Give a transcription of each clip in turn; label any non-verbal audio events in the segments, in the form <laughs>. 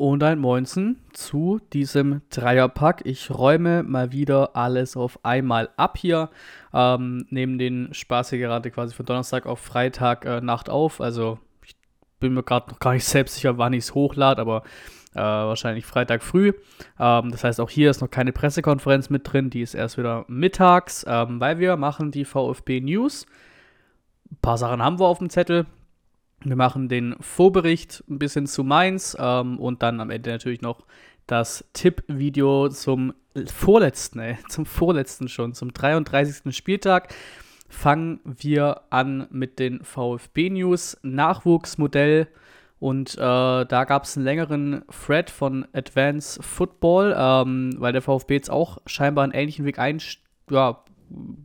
und ein Moinsen zu diesem Dreierpack. Ich räume mal wieder alles auf einmal ab hier. Ähm, neben den Spaß hier gerade quasi von Donnerstag auf Freitag äh, Nacht auf. Also ich bin mir gerade noch gar nicht selbst sicher, wann ich es hochlade, aber äh, wahrscheinlich Freitag früh. Ähm, das heißt, auch hier ist noch keine Pressekonferenz mit drin. Die ist erst wieder mittags, ähm, weil wir machen die VfB News. Ein paar Sachen haben wir auf dem Zettel. Wir machen den Vorbericht ein bisschen zu Mainz ähm, und dann am Ende natürlich noch das Tippvideo zum vorletzten, ey, zum vorletzten schon, zum 33. Spieltag. Fangen wir an mit den VfB-News. Nachwuchsmodell und äh, da gab es einen längeren Thread von Advance Football, ähm, weil der VfB jetzt auch scheinbar einen ähnlichen Weg ein, ja,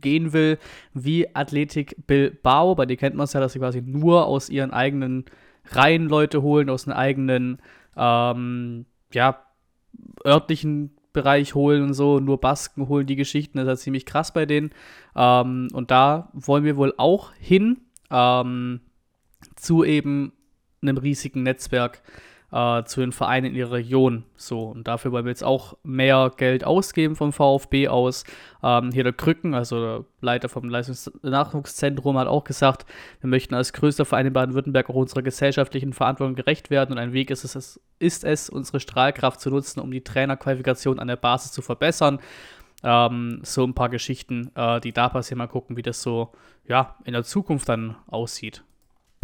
gehen will wie Athletik Bilbao. Bei denen kennt man es ja, dass sie quasi nur aus ihren eigenen Reihen Leute holen, aus einem eigenen, ähm, ja, örtlichen Bereich holen und so, nur Basken holen die Geschichten, das ist halt ziemlich krass bei denen. Ähm, und da wollen wir wohl auch hin ähm, zu eben einem riesigen Netzwerk äh, zu den Vereinen in ihrer Region. So, und dafür wollen wir jetzt auch mehr Geld ausgeben vom VfB aus. Ähm, hier der Krücken, also der Leiter vom Leistungsnachwuchszentrum, hat auch gesagt, wir möchten als größter Verein in Baden-Württemberg auch unserer gesellschaftlichen Verantwortung gerecht werden und ein Weg ist es, ist es, unsere Strahlkraft zu nutzen, um die Trainerqualifikation an der Basis zu verbessern. Ähm, so ein paar Geschichten, äh, die da passieren. Mal gucken, wie das so ja, in der Zukunft dann aussieht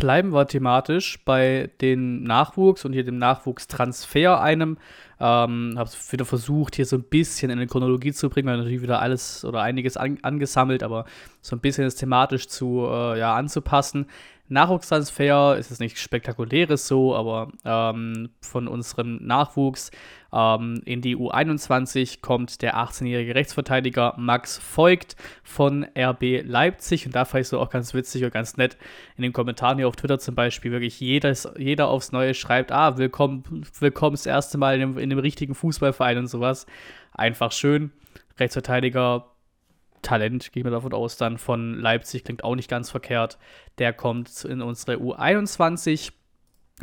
bleiben wir thematisch bei den Nachwuchs und hier dem Nachwuchstransfer einem. Ähm, habe wieder versucht, hier so ein bisschen in eine Chronologie zu bringen, weil natürlich wieder alles oder einiges an, angesammelt, aber so ein bisschen das thematisch zu, äh, ja, anzupassen. Nachwuchstransfer ist es nicht spektakuläres so, aber ähm, von unserem Nachwuchs ähm, in die U21 kommt der 18-jährige Rechtsverteidiger Max Voigt von RB Leipzig. Und da fand ich so auch ganz witzig und ganz nett in den Kommentaren hier auf Twitter zum Beispiel wirklich jedes, jeder aufs Neue schreibt, ah, willkommen, willkommen das erste Mal in einem, in einem richtigen Fußballverein und sowas. Einfach schön. Rechtsverteidiger Talent, gehe ich mir davon aus, dann von Leipzig, klingt auch nicht ganz verkehrt. Der kommt in unsere U21.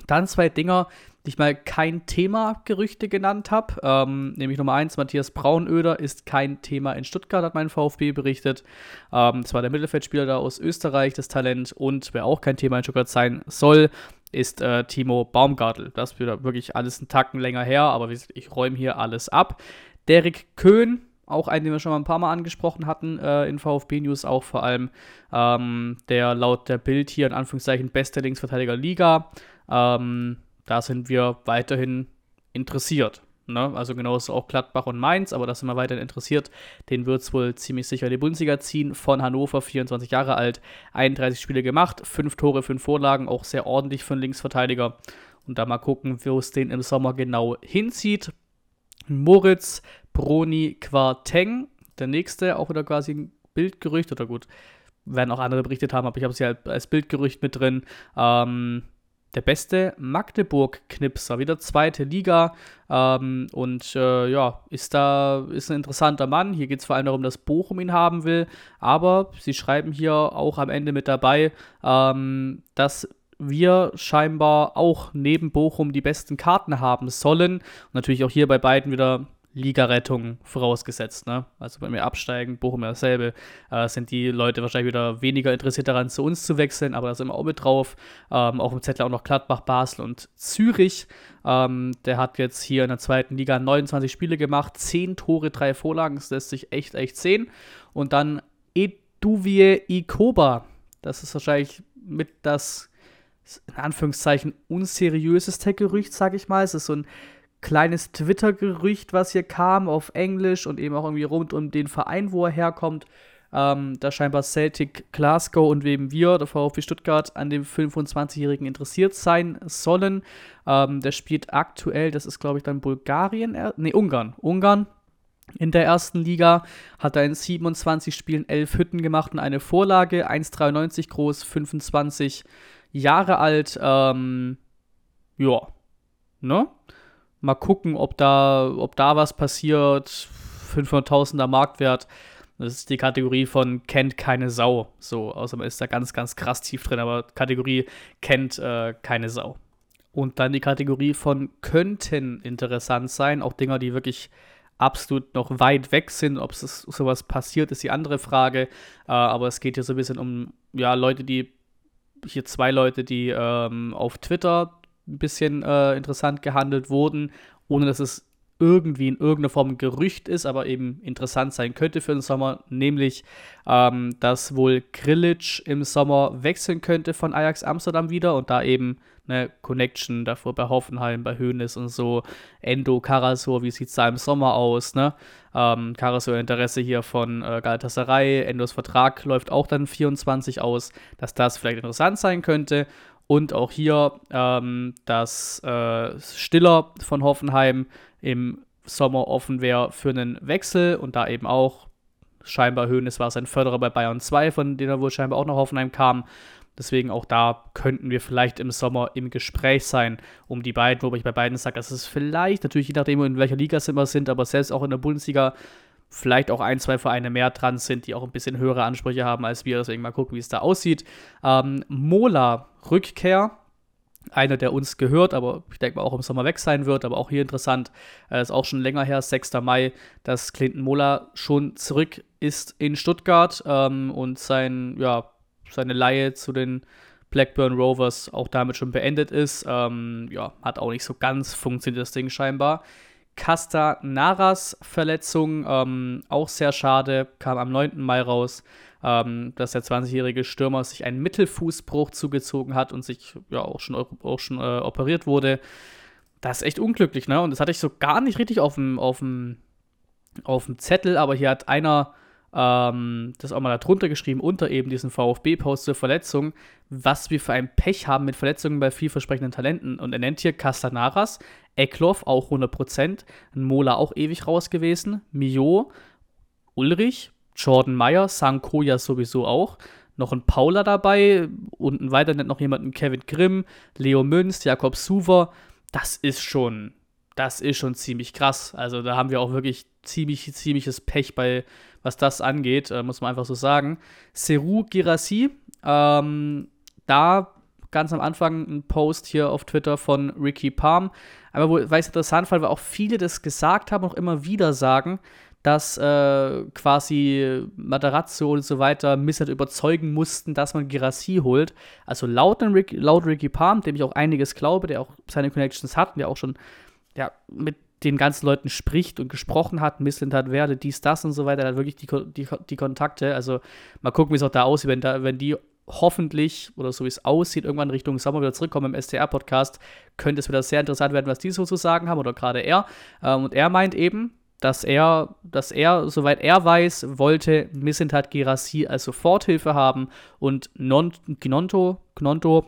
Dann zwei Dinger, die ich mal kein Thema-Gerüchte genannt habe. Ähm, nämlich Nummer eins, Matthias Braunöder ist kein Thema in Stuttgart, hat mein VfB berichtet. Ähm, das war der Mittelfeldspieler da aus Österreich, das Talent. Und wer auch kein Thema in Stuttgart sein soll, ist äh, Timo Baumgartel. Das wieder wirklich alles einen Tacken länger her, aber ich räume hier alles ab. Derek Köhn, auch einen, den wir schon mal ein paar Mal angesprochen hatten äh, in VfB News, auch vor allem ähm, der laut der Bild hier in Anführungszeichen beste Linksverteidiger Liga. Ähm, da sind wir weiterhin interessiert. Ne? Also genauso auch Gladbach und Mainz, aber da sind wir weiterhin interessiert. Den wird es wohl ziemlich sicher die Bundesliga ziehen. Von Hannover, 24 Jahre alt, 31 Spiele gemacht, 5 Tore, 5 Vorlagen, auch sehr ordentlich für einen Linksverteidiger. Und da mal gucken, wo es den im Sommer genau hinzieht. Moritz Broni Quarteng, der nächste, auch wieder quasi ein Bildgerücht, oder gut, werden auch andere berichtet haben, aber ich habe es ja als Bildgerücht mit drin. Ähm, der beste Magdeburg-Knipser, wieder zweite Liga. Ähm, und äh, ja, ist da, ist ein interessanter Mann. Hier geht es vor allem darum, dass Bochum ihn haben will. Aber sie schreiben hier auch am Ende mit dabei, ähm, dass wir scheinbar auch neben Bochum die besten Karten haben sollen. Und natürlich auch hier bei beiden wieder Ligarettung vorausgesetzt. Ne? Also wenn wir absteigen, Bochum ja dasselbe, äh, sind die Leute wahrscheinlich wieder weniger interessiert daran, zu uns zu wechseln, aber da sind wir auch mit drauf. Ähm, auch im Zettel auch noch Gladbach, Basel und Zürich. Ähm, der hat jetzt hier in der zweiten Liga 29 Spiele gemacht, 10 Tore, 3 Vorlagen, das lässt sich echt, echt sehen. Und dann Eduvie Ikoba, das ist wahrscheinlich mit das, in Anführungszeichen, unseriöseste Gerücht, sag ich mal. Es ist so ein kleines Twitter-Gerücht, was hier kam auf Englisch und eben auch irgendwie rund um den Verein, wo er herkommt. Ähm, da scheinbar Celtic Glasgow und eben wir, der VfB Stuttgart, an dem 25-Jährigen interessiert sein sollen. Ähm, der spielt aktuell, das ist glaube ich dann Bulgarien, ne, Ungarn. Ungarn in der ersten Liga hat er in 27 Spielen 11 Hütten gemacht und eine Vorlage, 1,93 groß, 25 Jahre alt. Ähm, ja, ne? Mal gucken, ob da, ob da was passiert. 500.000er Marktwert. Das ist die Kategorie von kennt keine Sau. So, außer man ist da ganz, ganz krass tief drin, aber Kategorie kennt äh, keine Sau. Und dann die Kategorie von könnten interessant sein, auch Dinger, die wirklich absolut noch weit weg sind. Ob es sowas passiert, ist die andere Frage. Äh, aber es geht hier so ein bisschen um ja, Leute, die, hier zwei Leute, die ähm, auf Twitter ein bisschen äh, interessant gehandelt wurden, ohne dass es irgendwie in irgendeiner Form ein Gerücht ist, aber eben interessant sein könnte für den Sommer, nämlich, ähm, dass wohl Grillitsch im Sommer wechseln könnte von Ajax Amsterdam wieder und da eben eine Connection davor bei Hoffenheim, bei Höhnes und so, Endo, Karasor, wie sieht es da im Sommer aus, ne? Ähm, Karasor Interesse hier von äh, Galatasaray, Endos Vertrag läuft auch dann 24 aus, dass das vielleicht interessant sein könnte und auch hier, ähm, dass äh, Stiller von Hoffenheim im Sommer offen wäre für einen Wechsel und da eben auch scheinbar Höhnes war sein Förderer bei Bayern 2, von denen er wohl scheinbar auch nach Hoffenheim kam. Deswegen auch da könnten wir vielleicht im Sommer im Gespräch sein, um die beiden, wobei ich bei beiden sage, dass es vielleicht, natürlich je nachdem, in welcher Liga sie immer sind, aber selbst auch in der Bundesliga vielleicht auch ein, zwei Vereine mehr dran sind, die auch ein bisschen höhere Ansprüche haben als wir. Deswegen mal gucken, wie es da aussieht. Ähm, Mola Rückkehr. Einer, der uns gehört, aber ich denke mal auch im Sommer weg sein wird, aber auch hier interessant, äh, ist auch schon länger her, 6. Mai, dass Clinton Mola schon zurück ist in Stuttgart ähm, und sein, ja, seine Laie zu den Blackburn Rovers auch damit schon beendet ist. Ähm, ja, hat auch nicht so ganz funktioniert, das Ding scheinbar. Castanaras Verletzung, ähm, auch sehr schade, kam am 9. Mai raus, ähm, dass der 20-jährige Stürmer sich einen Mittelfußbruch zugezogen hat und sich ja auch schon, auch schon äh, operiert wurde. Das ist echt unglücklich, ne? Und das hatte ich so gar nicht richtig auf dem, auf dem, auf dem Zettel, aber hier hat einer ähm, das auch mal darunter geschrieben, unter eben diesen VfB-Post zur Verletzung, was wir für ein Pech haben mit Verletzungen bei vielversprechenden Talenten. Und er nennt hier Castanaras, Eckloff auch 100%, Mola auch ewig raus gewesen, Mio, Ulrich, Jordan Meyer, Sankoya sowieso auch, noch ein Paula dabei, unten weiter nennt noch jemanden Kevin Grimm, Leo Münz, Jakob Suver. Das ist schon, das ist schon ziemlich krass. Also da haben wir auch wirklich ziemlich, ziemliches Pech bei, was das angeht, äh, muss man einfach so sagen. Seru Girassi, ähm, da ganz am Anfang ein Post hier auf Twitter von Ricky Palm. Aber wo, weil es interessant fand, weil auch viele das gesagt haben auch immer wieder sagen, dass äh, quasi Matarazzo und so weiter Missert überzeugen mussten, dass man Girassi holt. Also laut, Rick, laut Ricky Palm, dem ich auch einiges glaube, der auch seine Connections hat und der auch schon ja, mit den ganzen Leuten spricht und gesprochen hat, Missland hat Werde, dies, das und so weiter, hat wirklich die, die, die Kontakte. Also mal gucken, wie es auch da aussieht, wenn, da, wenn die hoffentlich, oder so wie es aussieht, irgendwann Richtung Sommer wieder zurückkommen im STR-Podcast, könnte es wieder sehr interessant werden, was die so zu sagen haben, oder gerade er. Ähm, und er meint eben, dass er, dass er, soweit er weiß, wollte Missentat Gerassi als Soforthilfe haben und Non Gnonto, Gnonto,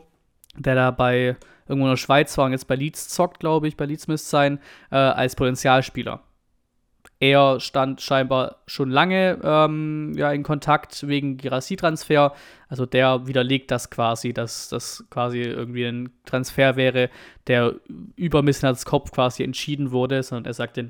der da bei irgendwo in der Schweiz war und jetzt bei Leeds zockt, glaube ich, bei Leeds müsste sein, äh, als Potenzialspieler. Er stand scheinbar schon lange ähm, ja, in Kontakt wegen Girassi-Transfer. Also der widerlegt das quasi, dass das quasi irgendwie ein Transfer wäre, der über Missnats Kopf quasi entschieden wurde, sondern er sagt,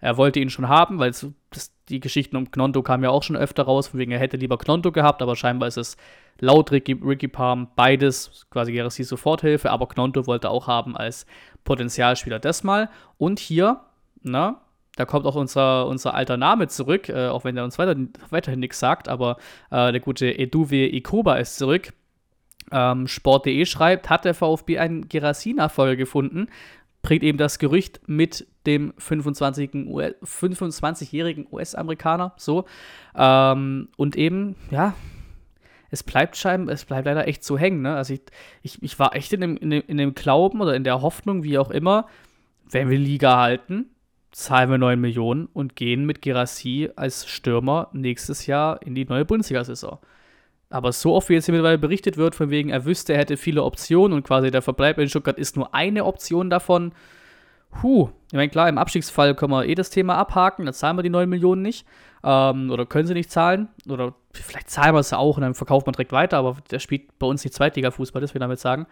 er wollte ihn schon haben, weil es, das, die Geschichten um Knonto kamen ja auch schon öfter raus, von wegen er hätte lieber Knonto gehabt, aber scheinbar ist es laut Ricky, Ricky Palm beides, quasi Gerassi Soforthilfe, aber Knonto wollte auch haben als Potenzialspieler das mal. Und hier, na, da kommt auch unser, unser alter Name zurück, äh, auch wenn er uns weiter, weiterhin nichts sagt, aber äh, der gute Eduwe Ikoba ist zurück. Ähm, Sport.de schreibt, hat der VfB einen Gerassi-Nachfolger gefunden, bringt eben das Gerücht mit dem 25-jährigen US-Amerikaner, so. Ähm, und eben, ja, es bleibt scheinbar, es bleibt leider echt so hängen. Ne? Also ich, ich, ich war echt in dem, in, dem, in dem Glauben oder in der Hoffnung, wie auch immer, wenn wir Liga halten, zahlen wir 9 Millionen und gehen mit Gerassi als Stürmer nächstes Jahr in die neue Bundesliga-Saison. Aber so oft, wie jetzt hier mittlerweile berichtet wird, von wegen, er wüsste, er hätte viele Optionen und quasi der Verbleib in Stuttgart ist nur eine Option davon. Huh, ich meine, klar, im Abstiegsfall können wir eh das Thema abhaken, dann zahlen wir die 9 Millionen nicht. Ähm, oder können sie nicht zahlen. Oder vielleicht zahlen wir es auch und dann verkauft man direkt weiter, aber der spielt bei uns nicht Zweitliga-Fußball, das will ich damit sagen.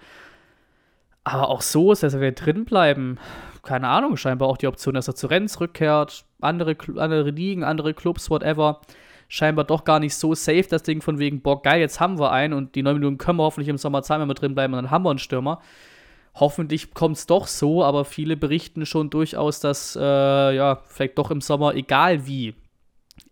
Aber auch so ist, dass wir drin bleiben. Keine Ahnung, scheinbar auch die Option, dass er zu Renz rückkehrt, andere, andere Ligen, andere Clubs, whatever. Scheinbar doch gar nicht so safe, das Ding von wegen, boah, geil, jetzt haben wir einen und die 9 Minuten können wir hoffentlich im Sommer zahlen, wenn wir drin bleiben und dann haben wir einen Stürmer. Hoffentlich kommt es doch so, aber viele berichten schon durchaus, dass äh, ja, vielleicht doch im Sommer, egal wie,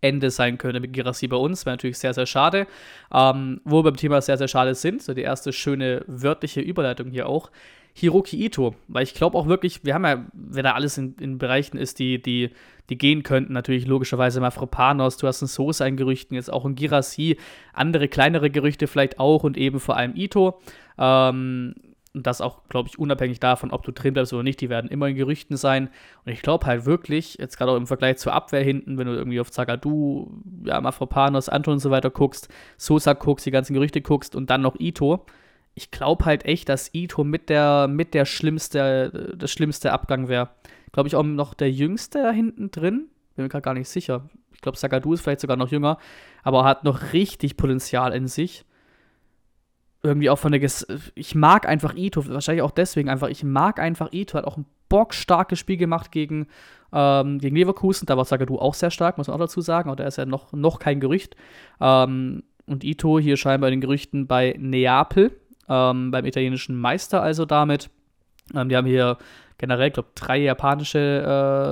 Ende sein könnte mit Girassi bei uns. Wäre natürlich sehr, sehr schade. Ähm, wo wir beim Thema sehr, sehr schade sind, so die erste schöne wörtliche Überleitung hier auch. Hiroki Ito, weil ich glaube auch wirklich, wir haben ja, wer da alles in, in Bereichen ist, die, die, die gehen könnten, natürlich logischerweise Mafropanos, du hast einen Sosa in Gerüchten, jetzt auch ein Girassi, andere kleinere Gerüchte vielleicht auch und eben vor allem Ito. Ähm, und das auch, glaube ich, unabhängig davon, ob du drin bleibst oder nicht, die werden immer in Gerüchten sein. Und ich glaube halt wirklich, jetzt gerade auch im Vergleich zur Abwehr hinten, wenn du irgendwie auf Zagadou, ja, Mafropanos, Anton und so weiter guckst, Sosa guckst, die ganzen Gerüchte guckst und dann noch Ito, ich glaube halt echt, dass Ito mit der, mit der schlimmste, das schlimmste Abgang wäre. Glaube ich auch noch der jüngste da hinten drin. Bin mir gerade gar nicht sicher. Ich glaube, Sagadu ist vielleicht sogar noch jünger, aber hat noch richtig Potenzial in sich irgendwie auch von der. Ges ich mag einfach Ito, wahrscheinlich auch deswegen einfach. Ich mag einfach Ito, hat auch ein bockstarkes Spiel gemacht gegen, ähm, gegen Leverkusen. Da war Zagadou auch sehr stark, muss man auch dazu sagen. Aber da ist ja noch, noch kein Gerücht. Ähm, und Ito hier scheinbar in den Gerüchten bei Neapel, ähm, beim italienischen Meister also damit. Ähm, die haben hier generell, ich glaube, drei japanische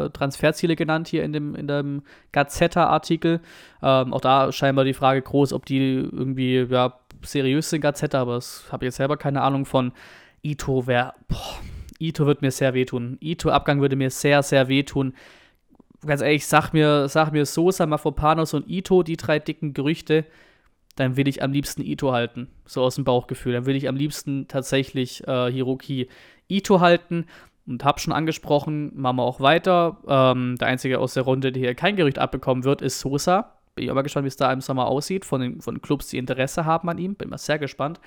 äh, Transferziele genannt hier in dem, in dem Gazzetta-Artikel. Ähm, auch da scheinbar die Frage groß, ob die irgendwie ja, seriös sind Gazette, aber das habe ich jetzt selber keine Ahnung von. Ito wäre, Ito wird mir sehr wehtun. Ito-Abgang würde mir sehr, sehr wehtun. Ganz ehrlich, sag mir, sag mir Sosa, Mafropanos und Ito, die drei dicken Gerüchte, dann will ich am liebsten Ito halten. So aus dem Bauchgefühl. Dann will ich am liebsten tatsächlich äh, Hiroki Ito halten. Und hab schon angesprochen, machen wir auch weiter. Ähm, der einzige aus der Runde, der hier kein Gerücht abbekommen wird, ist Sosa bin ich aber gespannt, wie es da im Sommer aussieht, von den von Clubs, die Interesse haben an ihm. Bin mal sehr gespannt.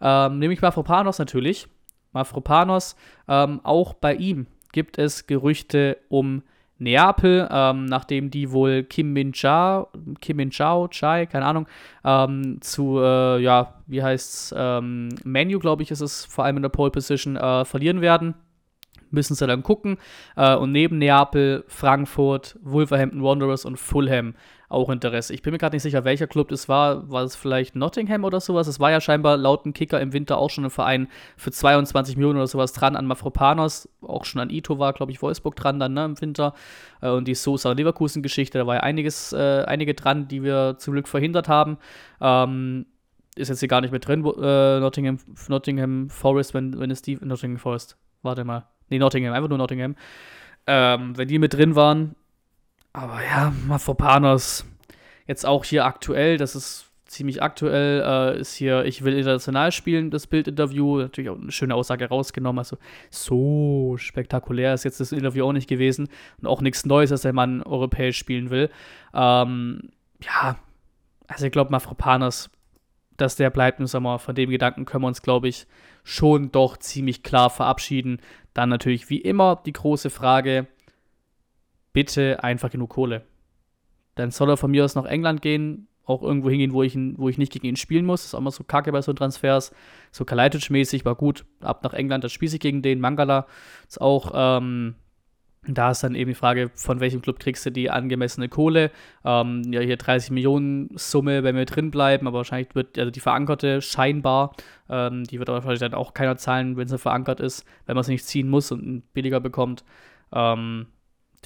Ähm, nämlich Mafropanos natürlich. Mafropanos, ähm, auch bei ihm gibt es Gerüchte um Neapel, ähm, nachdem die wohl Kim Min Cha, Kim Min Chao, Chai, keine Ahnung, ähm, zu, äh, ja, wie heißt's, ähm, Menu, glaube ich, ist es vor allem in der Pole Position, äh, verlieren werden müssen sie dann gucken. Äh, und neben Neapel, Frankfurt, Wolverhampton Wanderers und Fulham auch Interesse. Ich bin mir gerade nicht sicher, welcher Club das war. War es vielleicht Nottingham oder sowas? Es war ja scheinbar laut dem Kicker im Winter auch schon ein Verein für 22 Millionen oder sowas dran an Mafropanos. Auch schon an Ito war, glaube ich, Wolfsburg dran dann ne, im Winter. Äh, und die Sosa Leverkusen-Geschichte, da war ja einiges, äh, einige dran, die wir zum Glück verhindert haben. Ähm, ist jetzt hier gar nicht mit drin, äh, Nottingham, Nottingham Forest, wenn, wenn es die. Nottingham Forest. Warte mal. Nee, Nottingham, einfach nur Nottingham. Ähm, wenn die mit drin waren. Aber ja, Mafropanos. Jetzt auch hier aktuell, das ist ziemlich aktuell, äh, ist hier, ich will international spielen, das Bildinterview. Natürlich auch eine schöne Aussage rausgenommen. Also, so spektakulär ist jetzt das Interview auch nicht gewesen. Und auch nichts Neues, dass der Mann europäisch spielen will. Ähm, ja, also ich glaube, Mafropanos dass der bleibt im Sommer. Von dem Gedanken können wir uns, glaube ich, schon doch ziemlich klar verabschieden. Dann natürlich wie immer die große Frage: bitte einfach genug Kohle. Dann soll er von mir aus nach England gehen, auch irgendwo hingehen, wo ich, wo ich nicht gegen ihn spielen muss. Das ist auch immer so kacke bei so Transfers. So Kalajdzic-mäßig war gut. Ab nach England, da spiele ich gegen den. Mangala ist auch ähm, da ist dann eben die Frage, von welchem Club kriegst du die angemessene Kohle? Ähm, ja, hier 30 Millionen Summe, wenn wir drin bleiben, aber wahrscheinlich wird also die verankerte scheinbar, ähm, die wird aber wahrscheinlich dann auch keiner zahlen, wenn sie verankert ist, wenn man sie nicht ziehen muss und billiger bekommt. Ähm,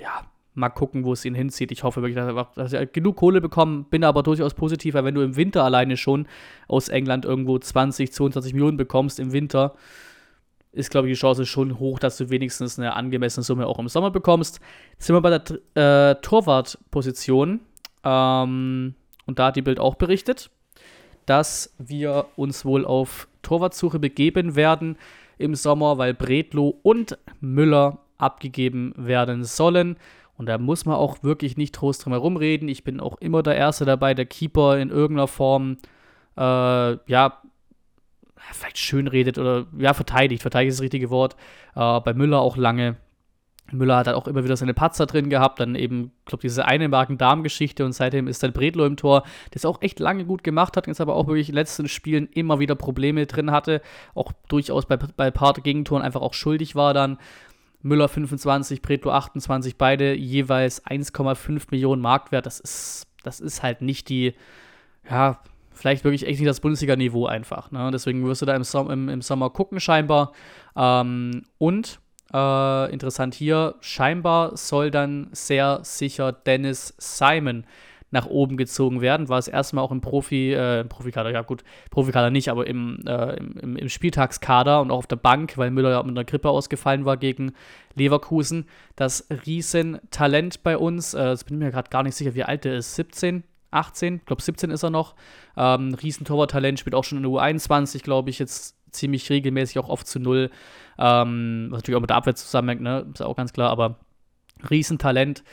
ja, mal gucken, wo es ihn hinzieht. Ich hoffe wirklich, dass er, dass er genug Kohle bekommt, bin aber durchaus positiv, weil wenn du im Winter alleine schon aus England irgendwo 20, 22 Millionen bekommst im Winter, ist, glaube ich, die Chance schon hoch, dass du wenigstens eine angemessene Summe auch im Sommer bekommst. Jetzt sind wir bei der äh, Torwartposition. Ähm, und da hat die Bild auch berichtet, dass wir uns wohl auf Torwartsuche begeben werden im Sommer, weil Bredlo und Müller abgegeben werden sollen. Und da muss man auch wirklich nicht trost drum herum reden. Ich bin auch immer der Erste dabei, der Keeper in irgendeiner Form äh, ja, vielleicht schön redet oder ja, verteidigt. Verteidigt ist das richtige Wort. Äh, bei Müller auch lange. Müller hat halt auch immer wieder seine Patzer drin gehabt, dann eben, ich glaube, diese eine Magen-Darm-Geschichte und seitdem ist dann Bredlo im Tor, es auch echt lange gut gemacht hat, jetzt aber auch wirklich in den letzten Spielen immer wieder Probleme drin hatte, auch durchaus bei, bei paar Gegentoren einfach auch schuldig war dann. Müller 25, Bredlo 28, beide jeweils 1,5 Millionen Marktwert. Das ist, das ist halt nicht die, ja, vielleicht wirklich echt nicht das Bundesliga-Niveau einfach. Ne? Deswegen wirst du da im, Som im, im Sommer gucken, scheinbar. Ähm, und äh, interessant hier, scheinbar soll dann sehr sicher Dennis Simon nach oben gezogen werden. War es erstmal auch im Profi, äh, im Profikader, ja gut, Profikader nicht, aber im, äh, im, im, Spieltagskader und auch auf der Bank, weil Müller ja mit einer Grippe ausgefallen war gegen Leverkusen. Das Riesentalent bei uns, äh, jetzt bin ich mir gerade gar nicht sicher, wie alt er ist, 17, 18, ich glaube 17 ist er noch. Ähm, Riesentorwarttalent, spielt auch schon in der U21, glaube ich, jetzt ziemlich regelmäßig auch oft zu null. Ähm, was natürlich auch mit der Abwehr zusammenhängt, ne? Ist auch ganz klar, aber Riesentalent.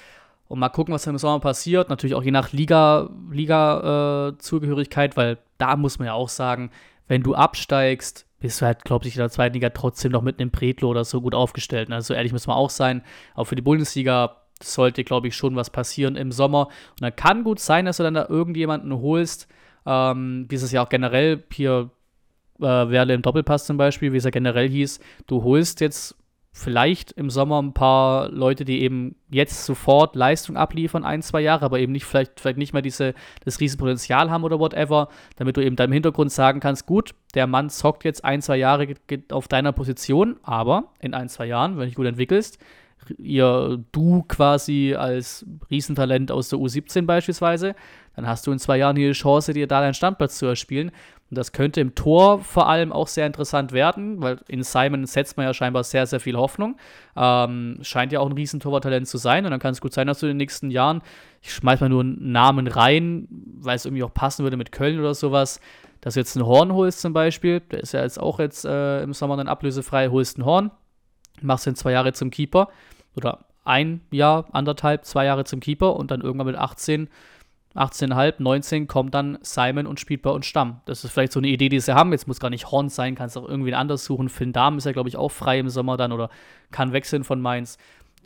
Und mal gucken, was im Sommer passiert. Natürlich auch je nach Liga-Zugehörigkeit, Liga, äh, weil da muss man ja auch sagen, wenn du absteigst, bist du halt, glaube ich, in der zweiten Liga trotzdem noch mit einem Pretlo oder so gut aufgestellt. Ne? Also ehrlich muss man auch sein. Auch für die Bundesliga sollte, glaube ich, schon was passieren im Sommer. Und dann kann gut sein, dass du dann da irgendjemanden holst, ähm, wie es ja auch generell hier äh, Werle im Doppelpass zum Beispiel, wie es ja generell hieß, du holst jetzt vielleicht im Sommer ein paar Leute, die eben jetzt sofort Leistung abliefern, ein, zwei Jahre, aber eben nicht vielleicht, vielleicht nicht mehr diese, das Riesenpotenzial haben oder whatever, damit du eben deinem Hintergrund sagen kannst, gut, der Mann zockt jetzt ein, zwei Jahre auf deiner Position, aber in ein, zwei Jahren, wenn du dich gut entwickelst, ihr du quasi als Riesentalent aus der U17 beispielsweise, dann hast du in zwei Jahren hier die Chance, dir da deinen Standplatz zu erspielen. Und das könnte im Tor vor allem auch sehr interessant werden, weil in Simon setzt man ja scheinbar sehr, sehr viel Hoffnung. Ähm, scheint ja auch ein Riesentorwarttalent zu sein. Und dann kann es gut sein, dass du in den nächsten Jahren, ich schmeiß mal nur einen Namen rein, weil es irgendwie auch passen würde mit Köln oder sowas, dass du jetzt einen Horn holst zum Beispiel. Der ist ja jetzt auch jetzt äh, im Sommer dann ablösefrei, holst einen Horn, machst ihn zwei Jahre zum Keeper oder ein Jahr, anderthalb, zwei Jahre zum Keeper und dann irgendwann mit 18 18,5, 19 kommt dann Simon und spielt bei uns Stamm. Das ist vielleicht so eine Idee, die sie haben. Jetzt muss gar nicht Horn sein, kannst auch irgendwie anders suchen. Finn Dahm ist ja, glaube ich, auch frei im Sommer dann oder kann wechseln von Mainz.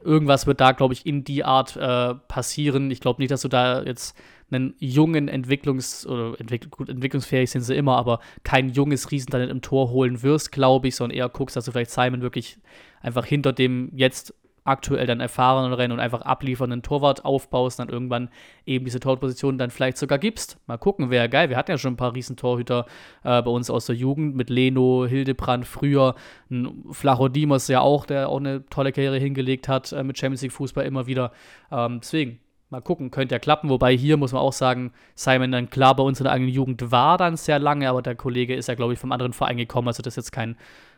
Irgendwas wird da, glaube ich, in die Art äh, passieren. Ich glaube nicht, dass du da jetzt einen jungen Entwicklungs- oder entwick gut, entwicklungsfähig sind sie immer, aber kein junges Riesentalent im Tor holen wirst, glaube ich, sondern eher guckst, dass du vielleicht Simon wirklich einfach hinter dem jetzt aktuell dann erfahreneren und einfach abliefernden Torwart aufbaust, dann irgendwann eben diese Torposition dann vielleicht sogar gibst. Mal gucken, wäre geil. Wir hatten ja schon ein paar Riesentorhüter äh, bei uns aus der Jugend mit Leno, Hildebrand früher, ein Flachodimos ja auch, der auch eine tolle Karriere hingelegt hat äh, mit Champions League Fußball immer wieder. Ähm, deswegen, mal gucken, könnte ja klappen. Wobei hier muss man auch sagen, Simon dann klar bei uns in der eigenen Jugend war dann sehr lange, aber der Kollege ist ja, glaube ich, vom anderen Verein gekommen. Also das ist jetzt kein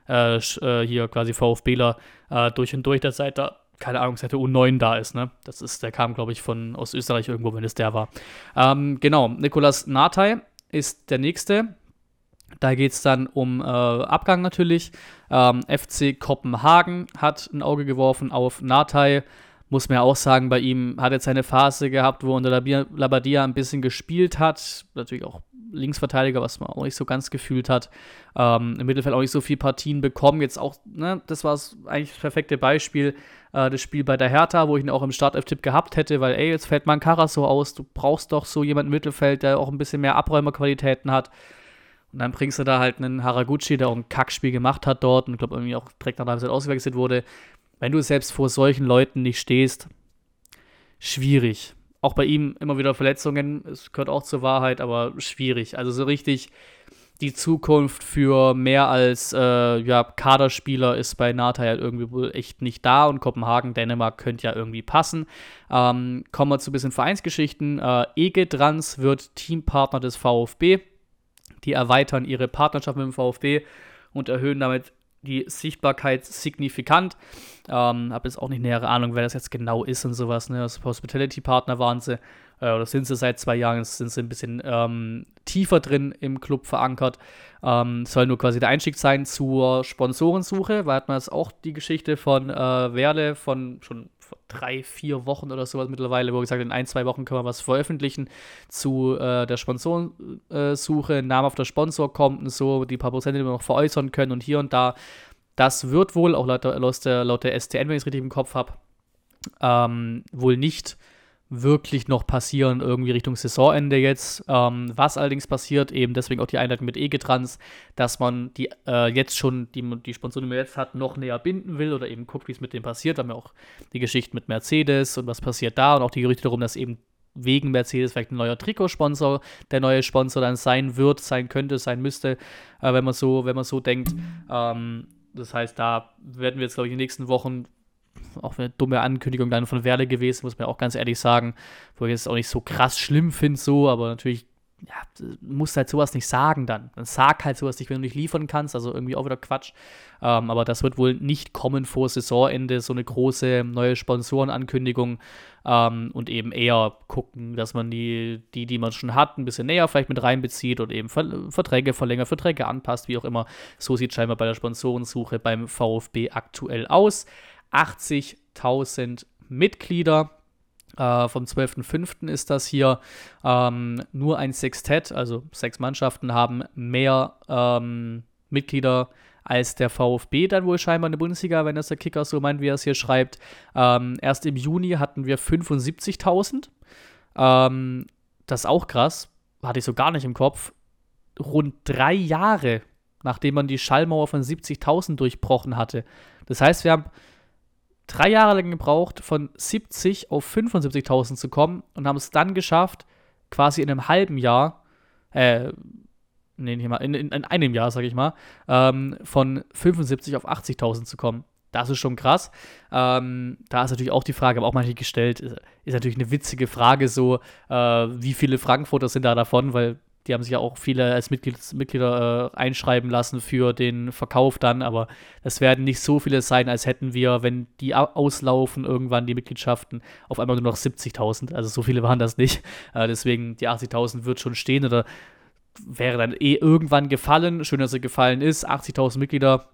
äh, äh, hier quasi VfBler äh, durch und durch, der seit der, keine Ahnung, seit der U9 da ist, ne? Das ist, der kam, glaube ich, von aus Österreich irgendwo, wenn es der war. Ähm, genau, Nikolas Natay ist der nächste. Da geht es dann um äh, Abgang natürlich. Ähm, FC Kopenhagen hat ein Auge geworfen auf Natay. Muss man ja auch sagen, bei ihm hat jetzt eine Phase gehabt, wo unter Labadia ein bisschen gespielt hat. Natürlich auch Linksverteidiger, was man auch nicht so ganz gefühlt hat. Ähm, Im Mittelfeld auch nicht so viele Partien bekommen. Jetzt auch, ne, das war eigentlich das perfekte Beispiel. Äh, das Spiel bei der Hertha, wo ich ihn auch im Startelf-Tipp gehabt hätte, weil, ey, jetzt fällt man so aus. Du brauchst doch so jemanden im Mittelfeld, der auch ein bisschen mehr Abräumerqualitäten hat. Und dann bringst du da halt einen Haraguchi, der auch ein Kackspiel gemacht hat dort und ich glaube irgendwie auch direkt nach der Halbzeit ausgewechselt wurde. Wenn du selbst vor solchen Leuten nicht stehst, schwierig auch bei ihm immer wieder Verletzungen, es gehört auch zur Wahrheit, aber schwierig. Also so richtig die Zukunft für mehr als äh, ja, Kaderspieler ist bei Nata halt irgendwie wohl echt nicht da und Kopenhagen, Dänemark könnte ja irgendwie passen. Ähm, kommen wir zu ein bisschen Vereinsgeschichten. Äh, Ege Drans wird Teampartner des VfB. Die erweitern ihre Partnerschaft mit dem VfB und erhöhen damit die Sichtbarkeit signifikant. Ähm, habe jetzt auch nicht nähere Ahnung, wer das jetzt genau ist und sowas. Ne? Das Hospitality-Partner waren sie, äh, oder sind sie seit zwei Jahren, sind sie ein bisschen ähm, tiefer drin im Club verankert. Ähm, soll nur quasi der Einstieg sein zur Sponsorensuche, weil hat man jetzt auch die Geschichte von äh, Werle von schon drei, vier Wochen oder sowas mittlerweile, wo gesagt in ein, zwei Wochen können wir was veröffentlichen zu äh, der Sponsorensuche, äh, Name auf der Sponsor kommt und so, die paar Prozente, die wir noch veräußern können und hier und da. Das wird wohl, auch laut der, laut der, laut der STN, wenn ich es richtig im Kopf habe, ähm, wohl nicht wirklich noch passieren, irgendwie Richtung Saisonende jetzt. Ähm, was allerdings passiert, eben deswegen auch die Einleitung mit Egetrans, dass man die äh, jetzt schon, die, die Sponsoren, die man jetzt hat, noch näher binden will oder eben guckt, wie es mit dem passiert. Wir haben ja auch die Geschichte mit Mercedes und was passiert da und auch die Gerüchte darum, dass eben wegen Mercedes vielleicht ein neuer Trikotsponsor, der neue Sponsor dann sein wird, sein könnte, sein müsste, äh, wenn man so, wenn man so denkt. Ähm, das heißt, da werden wir jetzt, glaube ich, in den nächsten Wochen auch eine dumme Ankündigung dann von Werle gewesen, muss man auch ganz ehrlich sagen, wo ich es auch nicht so krass schlimm finde, so, aber natürlich ja, musst halt sowas nicht sagen dann. Dann sag halt sowas nicht, wenn du nicht liefern kannst. Also irgendwie auch wieder Quatsch. Ähm, aber das wird wohl nicht kommen vor Saisonende, so eine große neue Sponsorenankündigung. Ähm, und eben eher gucken, dass man die, die, die man schon hat, ein bisschen näher vielleicht mit reinbezieht und eben Ver Verträge verlängert, Verträge anpasst, wie auch immer. So sieht scheinbar bei der Sponsorensuche beim VfB aktuell aus. 80.000 Mitglieder äh, vom 12.05. ist das hier. Ähm, nur ein Sextett, also sechs Mannschaften, haben mehr ähm, Mitglieder als der VfB dann wohl scheinbar in der Bundesliga, wenn das der Kicker so meint, wie er es hier schreibt. Ähm, erst im Juni hatten wir 75.000. Ähm, das ist auch krass, hatte ich so gar nicht im Kopf. Rund drei Jahre, nachdem man die Schallmauer von 70.000 durchbrochen hatte. Das heißt, wir haben drei Jahre lang gebraucht, von 70 auf 75.000 zu kommen und haben es dann geschafft, quasi in einem halben Jahr, äh, nee, nicht mal, in, in, in einem Jahr, sag ich mal, ähm, von 75 auf 80.000 zu kommen. Das ist schon krass. Ähm, da ist natürlich auch die Frage, aber auch manchmal gestellt, ist, ist natürlich eine witzige Frage so, äh, wie viele Frankfurter sind da davon, weil die haben sich ja auch viele als Mitglied, Mitglieder äh, einschreiben lassen für den Verkauf dann, aber es werden nicht so viele sein, als hätten wir, wenn die auslaufen, irgendwann die Mitgliedschaften, auf einmal nur noch 70.000. Also so viele <laughs> waren das nicht. Äh, deswegen, die 80.000 wird schon stehen oder wäre dann eh irgendwann gefallen. Schön, dass er gefallen ist. 80.000 Mitglieder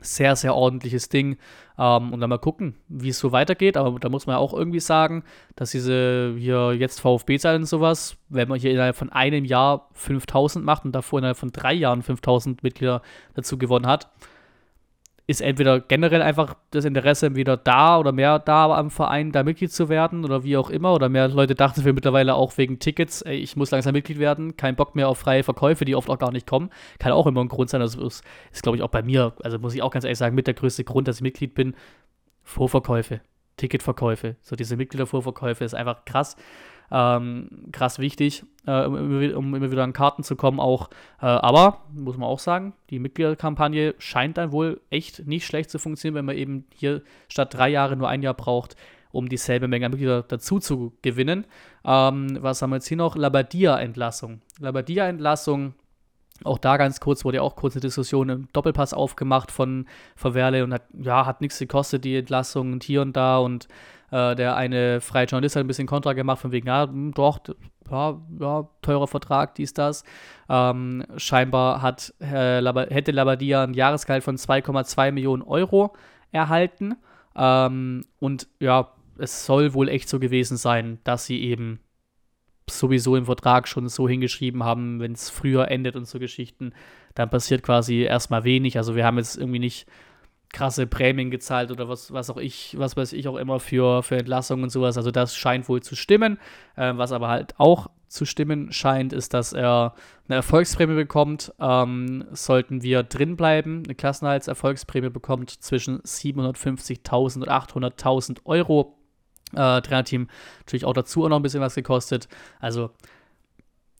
sehr, sehr ordentliches Ding. Ähm, und dann mal gucken, wie es so weitergeht. Aber da muss man ja auch irgendwie sagen, dass diese hier jetzt VfB-Zahlen und sowas, wenn man hier innerhalb von einem Jahr 5000 macht und davor innerhalb von drei Jahren 5000 Mitglieder dazu gewonnen hat, ist entweder generell einfach das Interesse wieder da oder mehr da am Verein, da Mitglied zu werden oder wie auch immer. Oder mehr Leute dachten wir mittlerweile auch wegen Tickets, ey, ich muss langsam Mitglied werden, kein Bock mehr auf freie Verkäufe, die oft auch gar nicht kommen. Kann auch immer ein Grund sein. Das ist, ist glaube ich, auch bei mir, also muss ich auch ganz ehrlich sagen, mit der größte Grund, dass ich Mitglied bin. Vorverkäufe, Ticketverkäufe. So diese Mitgliedervorverkäufe ist einfach krass ähm, krass wichtig, äh, um, immer wieder an Karten zu kommen auch. Äh, aber, muss man auch sagen, die Mitgliederkampagne scheint dann wohl echt nicht schlecht zu funktionieren, wenn man eben hier statt drei Jahre nur ein Jahr braucht, um dieselbe Menge an Mitglieder dazu zu gewinnen. Ähm, was haben wir jetzt hier noch? Labadia-Entlassung. Labadia-Entlassung auch da ganz kurz wurde ja auch kurz eine Diskussion im Doppelpass aufgemacht von Verwerle und hat, ja, hat nichts gekostet, die Entlassung und hier und da und äh, der eine freie Journalist hat ein bisschen Kontra gemacht, von wegen, ja, hm, doch, ja, ja teurer Vertrag, dies, das. Ähm, scheinbar hat, äh, hätte Labadia ein Jahresgehalt von 2,2 Millionen Euro erhalten. Ähm, und ja, es soll wohl echt so gewesen sein, dass sie eben sowieso im Vertrag schon so hingeschrieben haben, wenn es früher endet und so Geschichten, dann passiert quasi erstmal wenig. Also wir haben jetzt irgendwie nicht krasse Prämien gezahlt oder was, was auch ich, was weiß ich auch immer für, für Entlassungen und sowas. Also das scheint wohl zu stimmen. Äh, was aber halt auch zu stimmen scheint, ist, dass er eine Erfolgsprämie bekommt. Ähm, sollten wir drin bleiben, eine Klassenhaltserfolgsprämie bekommt zwischen 750.000 und 800.000 Euro. Äh, Trainerteam natürlich auch dazu auch noch ein bisschen was gekostet. Also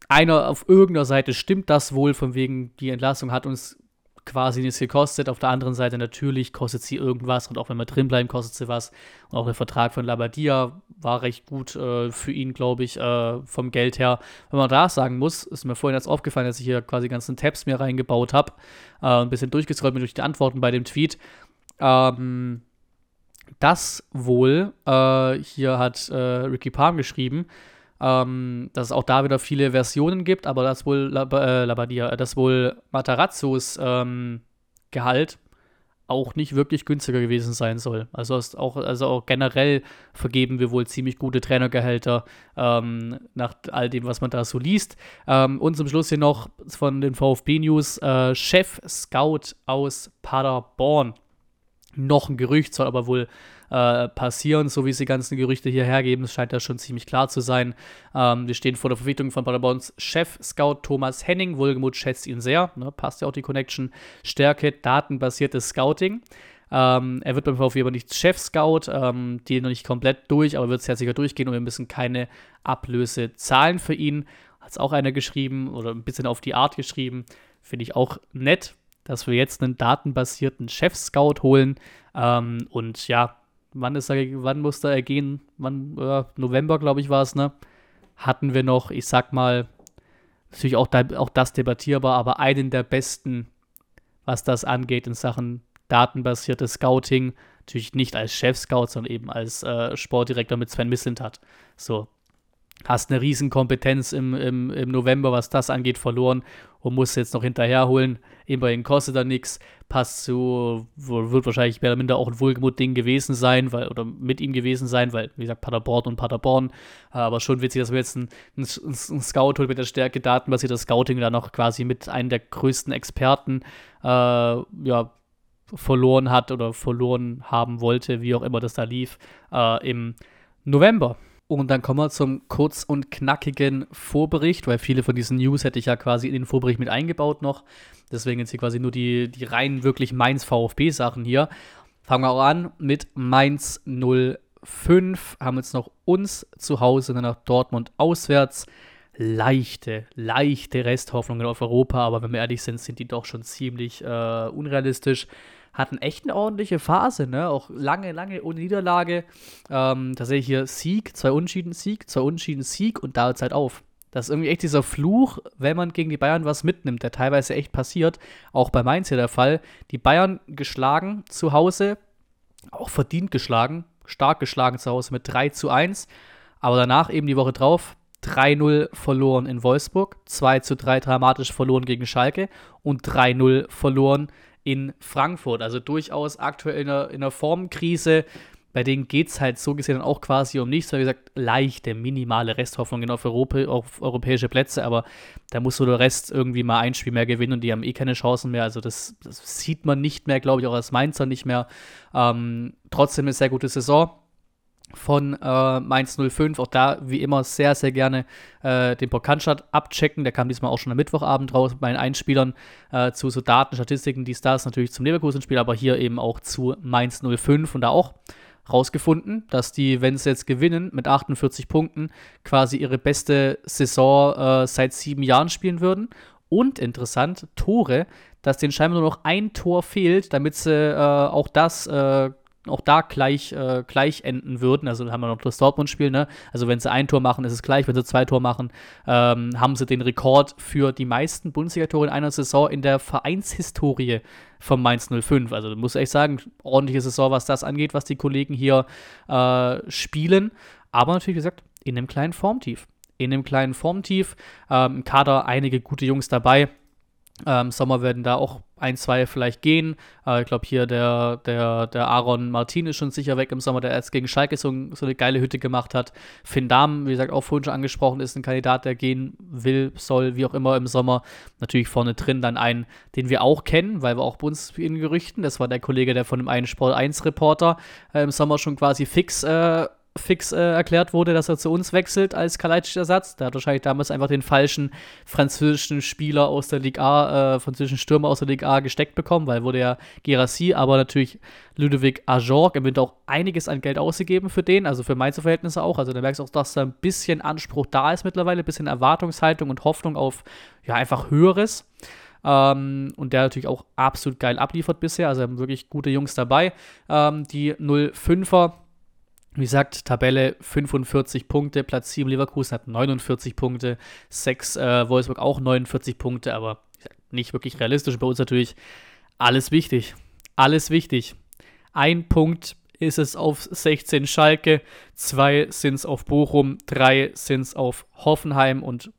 einer auf irgendeiner Seite stimmt das wohl, von wegen die Entlassung hat uns quasi nichts gekostet. Auf der anderen Seite natürlich kostet sie irgendwas und auch wenn wir drin bleiben, kostet sie was. Und auch der Vertrag von Labadia war recht gut äh, für ihn, glaube ich, äh, vom Geld her. Wenn man da sagen muss, ist mir vorhin jetzt aufgefallen, dass ich hier quasi ganzen Tabs mir reingebaut habe, äh, ein bisschen durchgescrollt bin durch die Antworten bei dem Tweet. Ähm, das wohl, äh, hier hat äh, Ricky Palm geschrieben, ähm, dass es auch da wieder viele Versionen gibt, aber dass wohl Lab äh, Labadia, dass wohl Matarazzos ähm, Gehalt auch nicht wirklich günstiger gewesen sein soll. Also auch, also auch generell vergeben wir wohl ziemlich gute Trainergehälter ähm, nach all dem, was man da so liest. Ähm, und zum Schluss hier noch von den VfB News äh, Chef Scout aus Paderborn noch ein Gerücht, soll aber wohl äh, passieren, so wie es die ganzen Gerüchte hier hergeben. Es scheint ja schon ziemlich klar zu sein. Ähm, wir stehen vor der Verpflichtung von Paderborns Chef-Scout Thomas Henning. Wohlgemut schätzt ihn sehr, ne, passt ja auch die Connection. Stärke, datenbasiertes Scouting. Ähm, er wird beim VfB aber nicht Chef-Scout, ähm, die noch nicht komplett durch, aber wird sehr sicher durchgehen und wir müssen keine Ablöse zahlen für ihn. Hat es auch einer geschrieben oder ein bisschen auf die Art geschrieben. Finde ich auch nett, dass wir jetzt einen datenbasierten Chef-Scout holen. Ähm, und ja, wann, ist er, wann musste er gehen? Wann, äh, November, glaube ich, war es, ne? Hatten wir noch, ich sag mal, natürlich auch, da, auch das debattierbar, aber einen der besten, was das angeht in Sachen datenbasiertes Scouting. Natürlich nicht als Chef-Scout, sondern eben als äh, Sportdirektor mit Sven Mislintat. So, hast eine Riesenkompetenz im, im, im November, was das angeht, verloren und musst jetzt noch hinterherholen. Immerhin kostet er nichts, passt zu, wird wahrscheinlich mehr oder minder auch ein Wohlgemut-Ding gewesen sein, weil, oder mit ihm gewesen sein, weil, wie gesagt, Paderborn und Paderborn, aber schon witzig, dass wir jetzt einen, einen, Scout holen mit der Stärke datenbasierter Scouting, da noch quasi mit einem der größten Experten, äh, ja, verloren hat oder verloren haben wollte, wie auch immer das da lief, äh, im November. Und dann kommen wir zum kurz und knackigen Vorbericht, weil viele von diesen News hätte ich ja quasi in den Vorbericht mit eingebaut noch. Deswegen jetzt hier quasi nur die, die rein wirklich Mainz VfB-Sachen hier. Fangen wir auch an mit Mainz 05. Haben jetzt noch uns zu Hause, dann nach Dortmund auswärts. Leichte, leichte Resthoffnungen auf Europa, aber wenn wir ehrlich sind, sind die doch schon ziemlich äh, unrealistisch hatten echt eine ordentliche Phase, ne? Auch lange, lange ohne Niederlage. Ähm, tatsächlich hier Sieg, zwei Unschieden Sieg, zwei Unschieden Sieg und da es halt auf. Das ist irgendwie echt dieser Fluch, wenn man gegen die Bayern was mitnimmt, der teilweise echt passiert. Auch bei Mainz hier der Fall. Die Bayern geschlagen zu Hause, auch verdient geschlagen, stark geschlagen zu Hause mit 3 zu 1. Aber danach eben die Woche drauf 3-0 verloren in Wolfsburg, 2 zu 3 dramatisch verloren gegen Schalke und 3-0 verloren in Frankfurt. Also durchaus aktuell in einer, in einer Formkrise. Bei denen geht es halt so gesehen auch quasi um nichts, weil wie gesagt, leichte, minimale Resthoffnungen auf, Europa, auf europäische Plätze, aber da muss so der Rest irgendwie mal ein Spiel mehr gewinnen und die haben eh keine Chancen mehr. Also das, das sieht man nicht mehr, glaube ich, auch als Mainzer nicht mehr. Ähm, trotzdem eine sehr gute Saison von äh, Mainz 05. Auch da, wie immer, sehr, sehr gerne äh, den Pokanstat abchecken. Der kam diesmal auch schon am Mittwochabend raus mit meinen Einspielern äh, zu so Daten, Statistiken, die Stars natürlich zum Leverkusen-Spiel, aber hier eben auch zu Mainz 05 und da auch rausgefunden, dass die, wenn sie jetzt gewinnen, mit 48 Punkten quasi ihre beste Saison äh, seit sieben Jahren spielen würden. Und interessant, Tore, dass denen scheinbar nur noch ein Tor fehlt, damit sie äh, auch das äh, auch da gleich, äh, gleich enden würden. Also haben wir noch das Dortmund-Spiel, ne? Also wenn sie ein Tor machen, ist es gleich. Wenn sie zwei Tor machen, ähm, haben sie den Rekord für die meisten Bundesliga-Tore in einer Saison in der Vereinshistorie vom Mainz 05. Also muss ich sagen, ordentliche Saison, was das angeht, was die Kollegen hier äh, spielen. Aber natürlich wie gesagt, in einem kleinen Formtief. In einem kleinen Formtief. Ähm, Kader einige gute Jungs dabei. Ähm, Sommer werden da auch ein, zwei vielleicht gehen. Äh, ich glaube, hier der, der, der Aaron Martin ist schon sicher weg im Sommer, der erst gegen Schalke so, so eine geile Hütte gemacht hat. Finn Dahm, wie gesagt, auch vorhin schon angesprochen, ist ein Kandidat, der gehen will, soll, wie auch immer im Sommer. Natürlich vorne drin dann einen, den wir auch kennen, weil wir auch bei uns in Gerüchten, das war der Kollege, der von dem einen Sport 1 Reporter äh, im Sommer schon quasi fix äh, fix äh, erklärt wurde, dass er zu uns wechselt als Kalajdzic-Ersatz. Der hat wahrscheinlich damals einfach den falschen französischen Spieler aus der Ligue A, äh, französischen Stürmer aus der Ligue A gesteckt bekommen, weil wurde ja Gerassi, aber natürlich Ludovic Ajorg im Winter auch einiges an Geld ausgegeben für den, also für Mainzer Verhältnisse auch. Also da merkst du auch, dass da ein bisschen Anspruch da ist mittlerweile, ein bisschen Erwartungshaltung und Hoffnung auf ja einfach Höheres. Ähm, und der natürlich auch absolut geil abliefert bisher. Also wirklich gute Jungs dabei. Ähm, die 05er wie gesagt, Tabelle 45 Punkte, Platz 7 Leverkusen hat 49 Punkte, 6 äh, Wolfsburg auch 49 Punkte, aber nicht wirklich realistisch. Bei uns natürlich alles wichtig. Alles wichtig. Ein Punkt ist es auf 16 Schalke, zwei sind es auf Bochum, drei sind es auf Hoffenheim und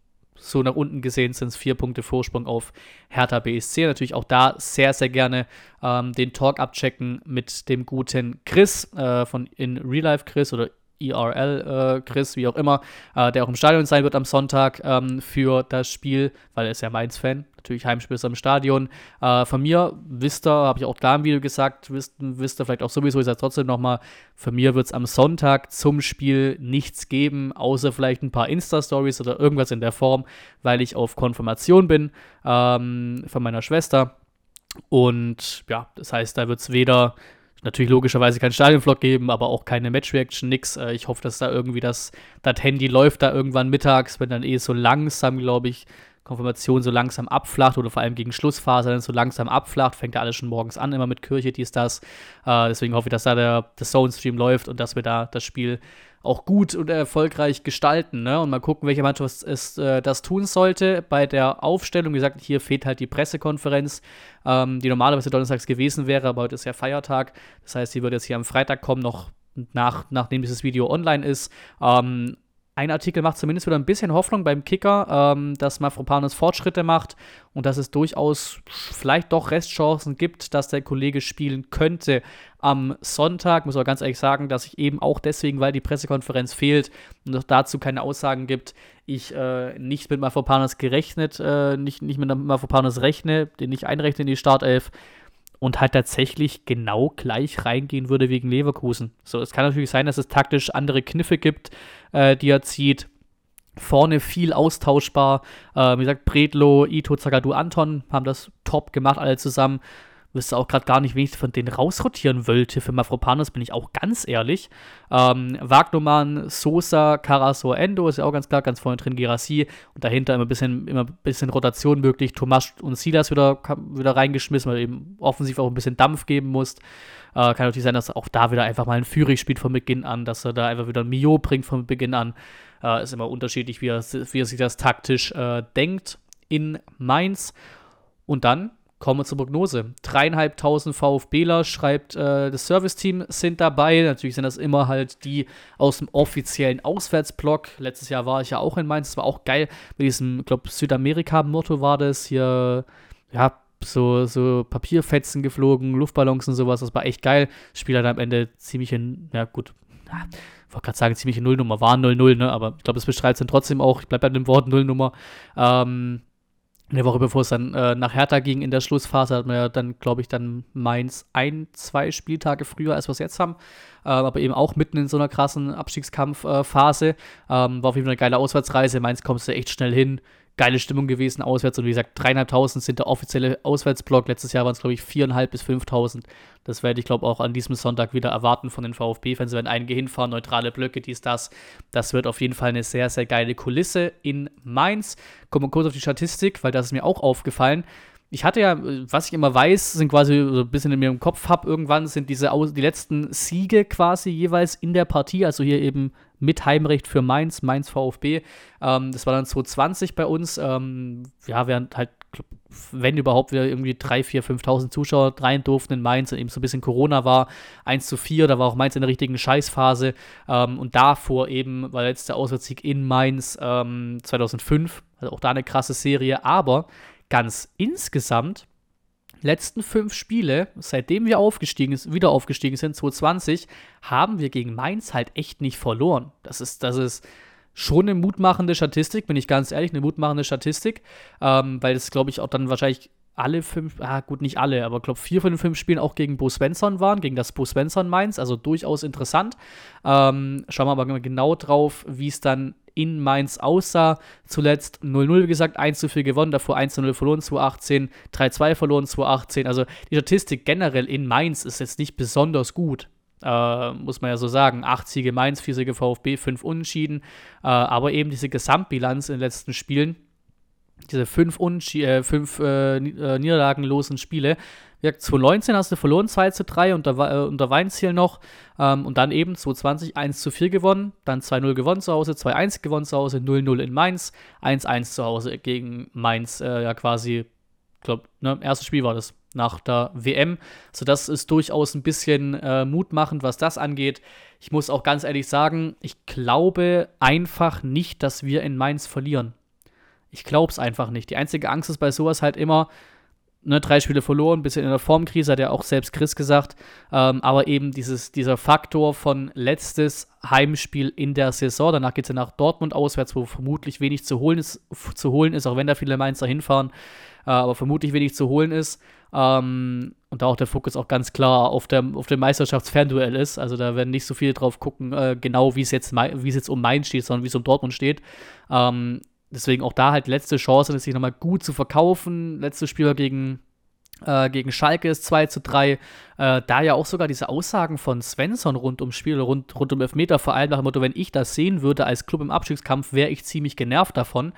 so nach unten gesehen sind es vier Punkte Vorsprung auf Hertha BSC. Natürlich auch da sehr, sehr gerne ähm, den Talk abchecken mit dem guten Chris äh, von In Real Life Chris oder IRL äh, Chris, wie auch immer, äh, der auch im Stadion sein wird am Sonntag ähm, für das Spiel, weil er ist ja Mainz-Fan. Natürlich Heimspiel ist am Stadion. Äh, von mir, wisst ihr, habe ich auch da im Video gesagt, wisst, wisst ihr vielleicht auch sowieso, ich sage trotzdem nochmal, von mir wird es am Sonntag zum Spiel nichts geben, außer vielleicht ein paar Insta-Stories oder irgendwas in der Form, weil ich auf Konfirmation bin ähm, von meiner Schwester. Und ja, das heißt, da wird es weder natürlich logischerweise keinen Stadionvlog geben, aber auch keine Match-Reaction, nix. Äh, ich hoffe, dass da irgendwie das, das Handy läuft da irgendwann mittags, wenn dann eh so langsam, glaube ich, Konfirmation so langsam abflacht oder vor allem gegen Schlussphase dann so langsam abflacht, fängt ja alles schon morgens an, immer mit Kirche, dies, das. Äh, deswegen hoffe ich, dass da der, der Zone-Stream läuft und dass wir da das Spiel auch gut und erfolgreich gestalten. Ne? Und mal gucken, welche Mannschaft es, äh, das tun sollte. Bei der Aufstellung, wie gesagt, hier fehlt halt die Pressekonferenz, ähm, die normalerweise donnerstags gewesen wäre, aber heute ist ja Feiertag. Das heißt, die wird jetzt hier am Freitag kommen, noch nach, nachdem dieses Video online ist. Ähm, ein Artikel macht zumindest wieder ein bisschen Hoffnung beim Kicker, ähm, dass Mafropanos Fortschritte macht und dass es durchaus vielleicht doch Restchancen gibt, dass der Kollege spielen könnte am Sonntag. Muss aber ganz ehrlich sagen, dass ich eben auch deswegen, weil die Pressekonferenz fehlt und es dazu keine Aussagen gibt, ich äh, nicht mit Mafropanos gerechnet, äh, nicht, nicht mit Mafropanos rechne, den nicht einrechne in die Startelf und halt tatsächlich genau gleich reingehen würde wegen Leverkusen. So, es kann natürlich sein, dass es taktisch andere Kniffe gibt, äh, die er zieht. Vorne viel austauschbar. Äh, wie gesagt, Bredlo, Ito, Zagadou, Anton haben das top gemacht, alle zusammen wüsste auch gerade gar nicht, wen ich von denen rausrotieren wollte. Für Mafropanos bin ich auch ganz ehrlich. Ähm, Wagnumann, Sosa, Carasso, Endo ist ja auch ganz klar, ganz vorne drin Girassi und dahinter immer ein bisschen, immer ein bisschen Rotation möglich. Tomas und Silas wieder, wieder reingeschmissen, weil eben offensiv auch ein bisschen Dampf geben muss. Äh, kann natürlich sein, dass auch da wieder einfach mal ein Führig spielt von Beginn an, dass er da einfach wieder ein Mio bringt von Beginn an. Äh, ist immer unterschiedlich, wie er, wie er sich das taktisch äh, denkt in Mainz. Und dann Kommen wir zur Prognose. Dreieinhalbtausend VfBler, schreibt äh, das Serviceteam, sind dabei. Natürlich sind das immer halt die aus dem offiziellen Auswärtsblock. Letztes Jahr war ich ja auch in Mainz. Das war auch geil. Mit diesem, ich glaube, Südamerika-Motto war das. Hier, ja, so, so Papierfetzen geflogen, Luftballons und sowas. Das war echt geil. Spieler dann am Ende ziemlich in, ja gut, ja, ich wollte gerade sagen, ziemliche Nullnummer, war 0-0, ne? aber ich glaube, es beschreibt es dann trotzdem auch. Ich bleibe bei dem Wort Nullnummer. Ähm, eine Woche bevor es dann äh, nach Hertha ging in der Schlussphase, hat man ja dann, glaube ich, dann Mainz ein, zwei Spieltage früher, als wir es jetzt haben. Äh, aber eben auch mitten in so einer krassen Abstiegskampfphase. Äh, ähm, war auf jeden Fall eine geile Auswärtsreise. Mainz kommst du echt schnell hin geile Stimmung gewesen auswärts. Und wie gesagt, dreieinhalbtausend sind der offizielle Auswärtsblock. Letztes Jahr waren es, glaube ich, viereinhalb bis fünftausend. Das werde ich, glaube ich, auch an diesem Sonntag wieder erwarten von den VfB-Fans. Wenn einige hinfahren, neutrale Blöcke, dies, das. Das wird auf jeden Fall eine sehr, sehr geile Kulisse in Mainz. Kommen wir kurz auf die Statistik, weil das ist mir auch aufgefallen ich hatte ja, was ich immer weiß, sind quasi so ein bisschen in mir im Kopf habe, irgendwann sind diese die letzten Siege quasi jeweils in der Partie, also hier eben mit Heimrecht für Mainz, Mainz VfB. Ähm, das war dann 2020 bei uns. Ähm, ja, während halt, wenn überhaupt, wieder irgendwie 3, 4, 5.000 Zuschauer rein durften in Mainz und eben so ein bisschen Corona war. 1 zu 4, da war auch Mainz in der richtigen Scheißphase. Ähm, und davor eben war jetzt der Auswärtssieg in Mainz 2005. Ähm, also auch da eine krasse Serie. Aber ganz insgesamt letzten fünf Spiele, seitdem wir aufgestiegen, wieder aufgestiegen sind, 2020, haben wir gegen Mainz halt echt nicht verloren. Das ist, das ist schon eine mutmachende Statistik, bin ich ganz ehrlich, eine mutmachende Statistik, ähm, weil es, glaube ich, auch dann wahrscheinlich alle fünf, ah gut, nicht alle, aber ich glaube vier von den fünf Spielen auch gegen Bo Svensson waren, gegen das Bo Svensson Mainz, also durchaus interessant. Ähm, schauen wir aber genau drauf, wie es dann in Mainz aussah. Zuletzt 0-0, wie gesagt, 1 zu 4 gewonnen, davor 1 0 verloren, 2018, 3-2 verloren, 2018. Also die Statistik generell in Mainz ist jetzt nicht besonders gut. Äh, muss man ja so sagen. 8 Siege Mainz, 4 Siege VfB, 5 Unentschieden. Äh, aber eben diese Gesamtbilanz in den letzten Spielen, diese 5 äh, fünf, äh, äh, niederlagenlosen Spiele, ja, 2019 hast du verloren, 2 zu 3 unter, äh, unter Weinziel noch. Ähm, und dann eben 2020 1 zu 4 gewonnen, dann 2-0 gewonnen zu Hause, 2-1 gewonnen zu Hause, 0-0 in Mainz, 1-1 zu Hause gegen Mainz. Äh, ja, quasi, ich glaube, ne, erstes Spiel war das nach der WM. So, das ist durchaus ein bisschen äh, mutmachend, was das angeht. Ich muss auch ganz ehrlich sagen, ich glaube einfach nicht, dass wir in Mainz verlieren. Ich glaube es einfach nicht. Die einzige Angst ist bei sowas halt immer, ne, drei Spiele verloren, bisschen in der Formkrise, hat ja auch selbst Chris gesagt. Ähm, aber eben dieses, dieser Faktor von letztes Heimspiel in der Saison. Danach geht es ja nach Dortmund auswärts, wo vermutlich wenig zu holen ist, zu holen ist auch wenn da viele Mainzer hinfahren, äh, aber vermutlich wenig zu holen ist. Ähm, und da auch der Fokus auch ganz klar auf, der, auf dem Meisterschaftsfernduell ist. Also da werden nicht so viele drauf gucken, äh, genau wie es jetzt, jetzt um Mainz steht, sondern wie es um Dortmund steht. Ähm, deswegen auch da halt letzte Chance, sich nochmal gut zu verkaufen. Letztes Spiel war gegen Äh, gegen Schalke ist 2 zu 3. Äh, da ja auch sogar diese Aussagen von Svensson rund ums Spiel, rund, rund um Elfmeter, vor allem nach dem Motto, wenn ich das sehen würde als Club im Abstiegskampf, wäre ich ziemlich genervt davon.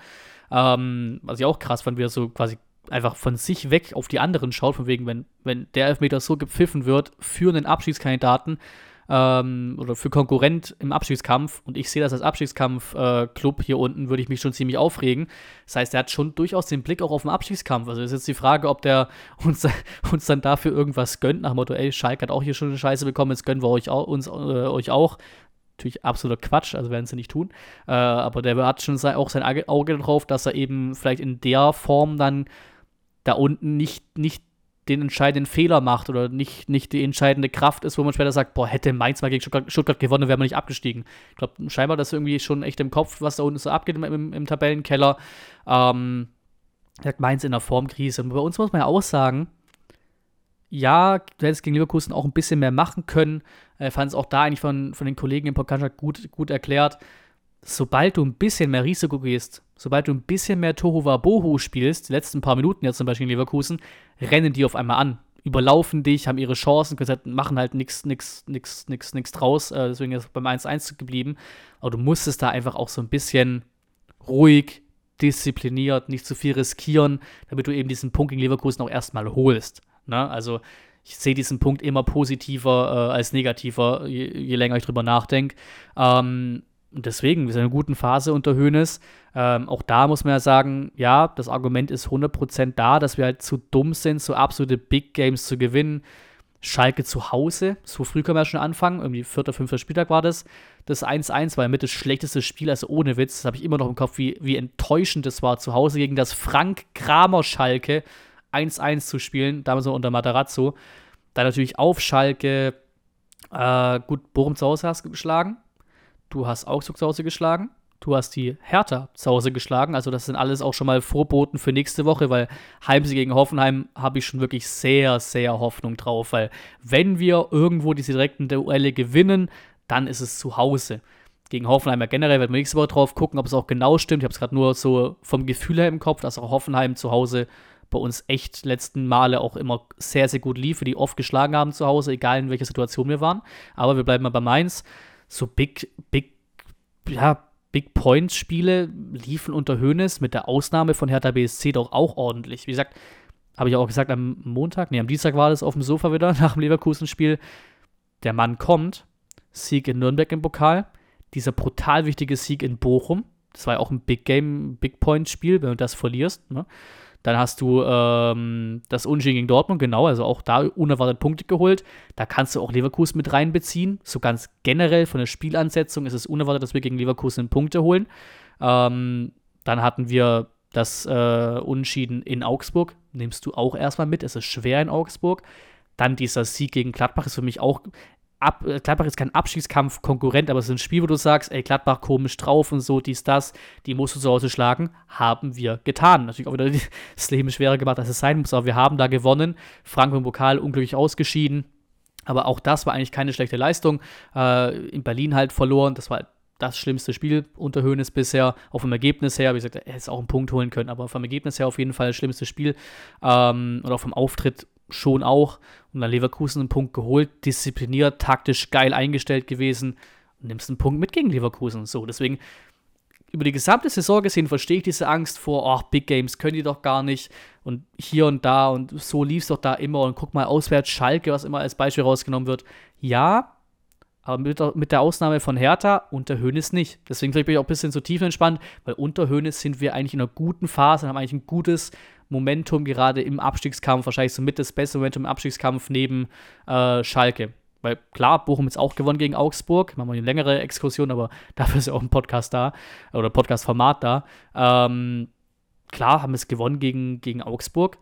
Ähm, was ich auch krass fand, wie er so quasi einfach von sich weg auf die anderen schaut, von wegen, wenn, wenn der Elfmeter so gepfiffen wird für einen Abschiedskandidaten, ähm, oder für Konkurrent im Abstiegskampf und ich sehe das als Abstiegskampf-Club äh, hier unten, würde ich mich schon ziemlich aufregen. Das heißt, er hat schon durchaus den Blick auch auf den Abstiegskampf. Also ist jetzt die Frage, ob der <laughs> uns, uns dann dafür irgendwas gönnt, nach dem Motto, ey, Schalke hat auch hier schon eine Scheiße bekommen, jetzt gönnen wir euch auch, uns, äh, euch auch. Natürlich absoluter Quatsch, also werden sie nicht tun. Äh, aber der hat schon sein, auch sein Auge drauf, dass er eben vielleicht in der Form dann da unten nicht, nicht den entscheidenden Fehler macht oder nicht, nicht die entscheidende Kraft ist, wo man später sagt, boah, hätte Mainz mal gegen Stuttgart, gewonnen, wäre man nicht abgestiegen. Ich glaube, scheinbar das irgendwie schon echt im Kopf, was da unten so abgeht im, im, im Tabellenkeller. Ähm, sagt Mainz in der Formkrise. Und bei uns muss man ja auch sagen, ja, du hättest gegen Leverkusen auch ein bisschen mehr machen können. Ich äh, fand es auch da eigentlich von, von den Kollegen im Podcast gut, gut erklärt. Sobald du ein bisschen mehr Risiko gehst, sobald du ein bisschen mehr Tohuwabohu spielst, die letzten paar Minuten jetzt zum Beispiel in Leverkusen, rennen die auf einmal an, überlaufen dich, haben ihre Chancen, halt, machen halt nichts nix, nix, nix, nix draus, äh, deswegen ist es beim 1-1 geblieben. Aber du musstest da einfach auch so ein bisschen ruhig, diszipliniert, nicht zu viel riskieren, damit du eben diesen Punkt gegen Leverkusen auch erstmal holst. Ne? Also ich sehe diesen Punkt immer positiver äh, als negativer, je, je, länger ich drüber nachdenke. Ähm, deswegen, wir sind in einer guten Phase unter Hönes. Ähm, auch da muss man ja sagen, ja, das Argument ist 100% da, dass wir halt zu dumm sind, so absolute Big Games zu gewinnen. Schalke zu Hause, so früh können wir ja schon anfangen, irgendwie vierter, fünfter Spieltag war das. Das 1-1 war ja mit das schlechteste Spiel, also ohne Witz, das habe ich immer noch im Kopf, wie, wie enttäuschend es war, zu Hause gegen das Frank Kramer Schalke 1-1 zu spielen, damals noch unter Matarazzo. Dann natürlich auf Schalke, äh, gut, Bochum zu Hause hast du geschlagen, du hast Augsburg zu Hause geschlagen, du hast die Hertha zu Hause geschlagen. Also das sind alles auch schon mal Vorboten für nächste Woche, weil Heimsieg gegen Hoffenheim habe ich schon wirklich sehr, sehr Hoffnung drauf, weil wenn wir irgendwo diese direkten Duelle gewinnen, dann ist es zu Hause. Gegen Hoffenheim ja generell werden wir nächste Woche drauf gucken, ob es auch genau stimmt. Ich habe es gerade nur so vom Gefühl her im Kopf, dass auch Hoffenheim zu Hause bei uns echt letzten Male auch immer sehr, sehr gut lief, die oft geschlagen haben zu Hause, egal in welcher Situation wir waren. Aber wir bleiben mal bei Mainz so Big, Big, ja, Big Points Spiele liefen unter Hoeneß mit der Ausnahme von Hertha BSC doch auch ordentlich. Wie gesagt, habe ich auch gesagt am Montag, nee, am Dienstag war das auf dem Sofa wieder <laughs> nach dem Leverkusen-Spiel. Der Mann kommt, Sieg in Nürnberg im Pokal, dieser brutal wichtige Sieg in Bochum. Das war ja auch ein Big Game, Big Point Spiel, wenn du das verlierst. Ne? Dann hast du ähm, das Unentschieden gegen Dortmund, genau, also auch da unerwartet Punkte geholt. Da kannst du auch Leverkusen mit reinbeziehen. So ganz generell von der Spielansetzung ist es unerwartet, dass wir gegen Leverkusen Punkte holen. Ähm, dann hatten wir das äh, Unentschieden in Augsburg. Nimmst du auch erstmal mit. Es ist schwer in Augsburg. Dann dieser Sieg gegen Gladbach ist für mich auch Ab, äh, Gladbach ist kein Abschiedskampf-Konkurrent, aber es ist ein Spiel, wo du sagst, ey, Gladbach komisch drauf und so, dies, das, die musst du zu Hause schlagen. Haben wir getan. Natürlich auch wieder <laughs> das Leben schwerer gemacht, als es sein muss, aber wir haben da gewonnen. Frankfurt im Pokal unglücklich ausgeschieden. Aber auch das war eigentlich keine schlechte Leistung. Äh, in Berlin halt verloren. Das war das schlimmste Spiel unter Höhnes bisher. Auch vom Ergebnis her, wie gesagt, er hätte auch einen Punkt holen können, aber vom Ergebnis her auf jeden Fall das schlimmste Spiel. Ähm, und auch vom Auftritt schon auch. Und dann Leverkusen einen Punkt geholt, diszipliniert, taktisch geil eingestellt gewesen. Und nimmst einen Punkt mit gegen Leverkusen. So, deswegen über die gesamte Saison gesehen verstehe ich diese Angst vor, ach, Big Games können die doch gar nicht und hier und da und so lief es doch da immer und guck mal auswärts Schalke, was immer als Beispiel rausgenommen wird. Ja, aber mit der, mit der Ausnahme von Hertha unter Hönes nicht. Deswegen bin ich auch ein bisschen so tief entspannt, weil unter Hönes sind wir eigentlich in einer guten Phase und haben eigentlich ein gutes Momentum gerade im Abstiegskampf, wahrscheinlich somit das beste Momentum im Abstiegskampf neben äh, Schalke. Weil klar, Bochum jetzt auch gewonnen gegen Augsburg. Machen wir eine längere Exkursion, aber <laughs> dafür ist ja auch ein Podcast da oder Podcast-Format da. Ähm, klar, haben es gewonnen gegen, gegen Augsburg.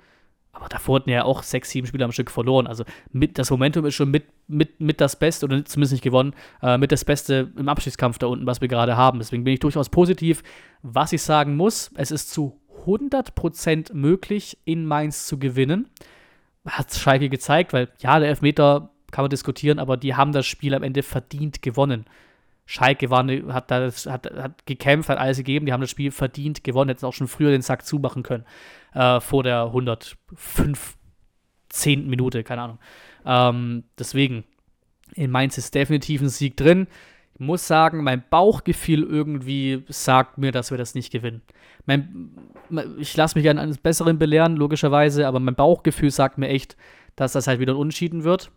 Aber davor hatten ja auch sechs, sieben Spiele am Stück verloren. Also mit, das Momentum ist schon mit, mit, mit das Beste, oder zumindest nicht gewonnen, äh, mit das Beste im Abstiegskampf da unten, was wir gerade haben. Deswegen bin ich durchaus positiv. Was ich sagen muss, es ist zu 100% möglich, in Mainz zu gewinnen. Hat Schalke gezeigt, weil ja, der Elfmeter kann man diskutieren, aber die haben das Spiel am Ende verdient gewonnen. Schalke war ne, hat, das, hat, hat gekämpft, hat alles gegeben, die haben das Spiel verdient gewonnen, hätten auch schon früher den Sack zumachen können, äh, vor der 105 zehnten Minute, keine Ahnung. Ähm, deswegen, in Mainz ist definitiv ein Sieg drin. Muss sagen, mein Bauchgefühl irgendwie sagt mir, dass wir das nicht gewinnen. Mein, ich lasse mich gerne eines Besseren belehren, logischerweise, aber mein Bauchgefühl sagt mir echt, dass das halt wieder ein Unschieden wird.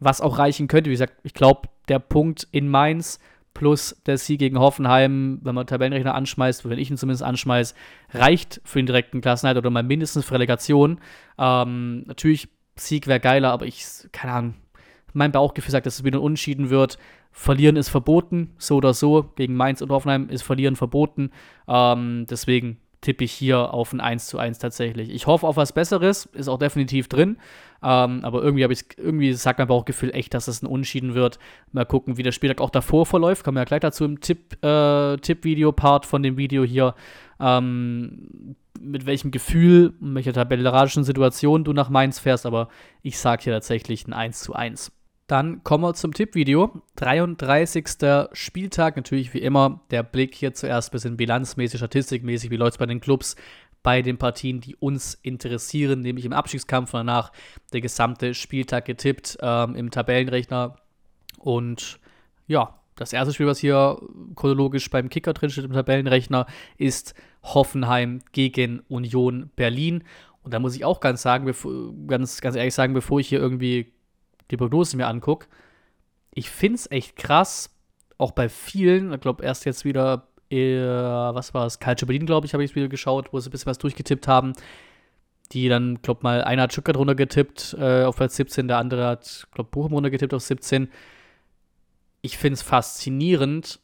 Was auch reichen könnte. Wie gesagt, ich glaube, der Punkt in Mainz plus der Sieg gegen Hoffenheim, wenn man Tabellenrechner anschmeißt, wenn ich ihn zumindest anschmeiße, reicht für den direkten Klassenhalt oder mal mindestens für Relegation. Ähm, natürlich, Sieg wäre geiler, aber ich, keine Ahnung, mein Bauchgefühl sagt, dass es wieder ein Unschieden wird. Verlieren ist verboten, so oder so. Gegen Mainz und Hoffenheim ist Verlieren verboten. Ähm, deswegen tippe ich hier auf ein 1 zu 1 tatsächlich. Ich hoffe auf was Besseres, ist auch definitiv drin. Ähm, aber irgendwie habe ich irgendwie sagt mein Bauchgefühl echt, dass es ein Unschieden wird. Mal gucken, wie der Spieltag auch davor verläuft. Kommen wir ja gleich dazu im Tipp, äh, Tipp-Video-Part von dem Video hier. Ähm, mit welchem Gefühl, in welcher tabellarischen Situation du nach Mainz fährst, aber ich sage hier tatsächlich ein 1 zu 1. Dann kommen wir zum Tippvideo. 33. Spieltag, natürlich wie immer der Blick hier zuerst ein bisschen bilanzmäßig, statistikmäßig, wie läuft es bei den Clubs, bei den Partien, die uns interessieren, nämlich im Abstiegskampf und danach der gesamte Spieltag getippt ähm, im Tabellenrechner. Und ja, das erste Spiel, was hier chronologisch beim Kicker drin steht im Tabellenrechner, ist Hoffenheim gegen Union Berlin. Und da muss ich auch ganz sagen, ganz, ganz ehrlich sagen, bevor ich hier irgendwie die Prognose mir angucke, ich finde es echt krass, auch bei vielen, ich glaube erst jetzt wieder, äh, was war es, Calcio Berlin, glaube ich, habe ich wieder geschaut, wo sie ein bisschen was durchgetippt haben, die dann, glaube mal, einer hat Stuttgart runtergetippt äh, auf Platz 17, der andere hat, glaube Bochum runtergetippt auf 17. Ich finde es faszinierend,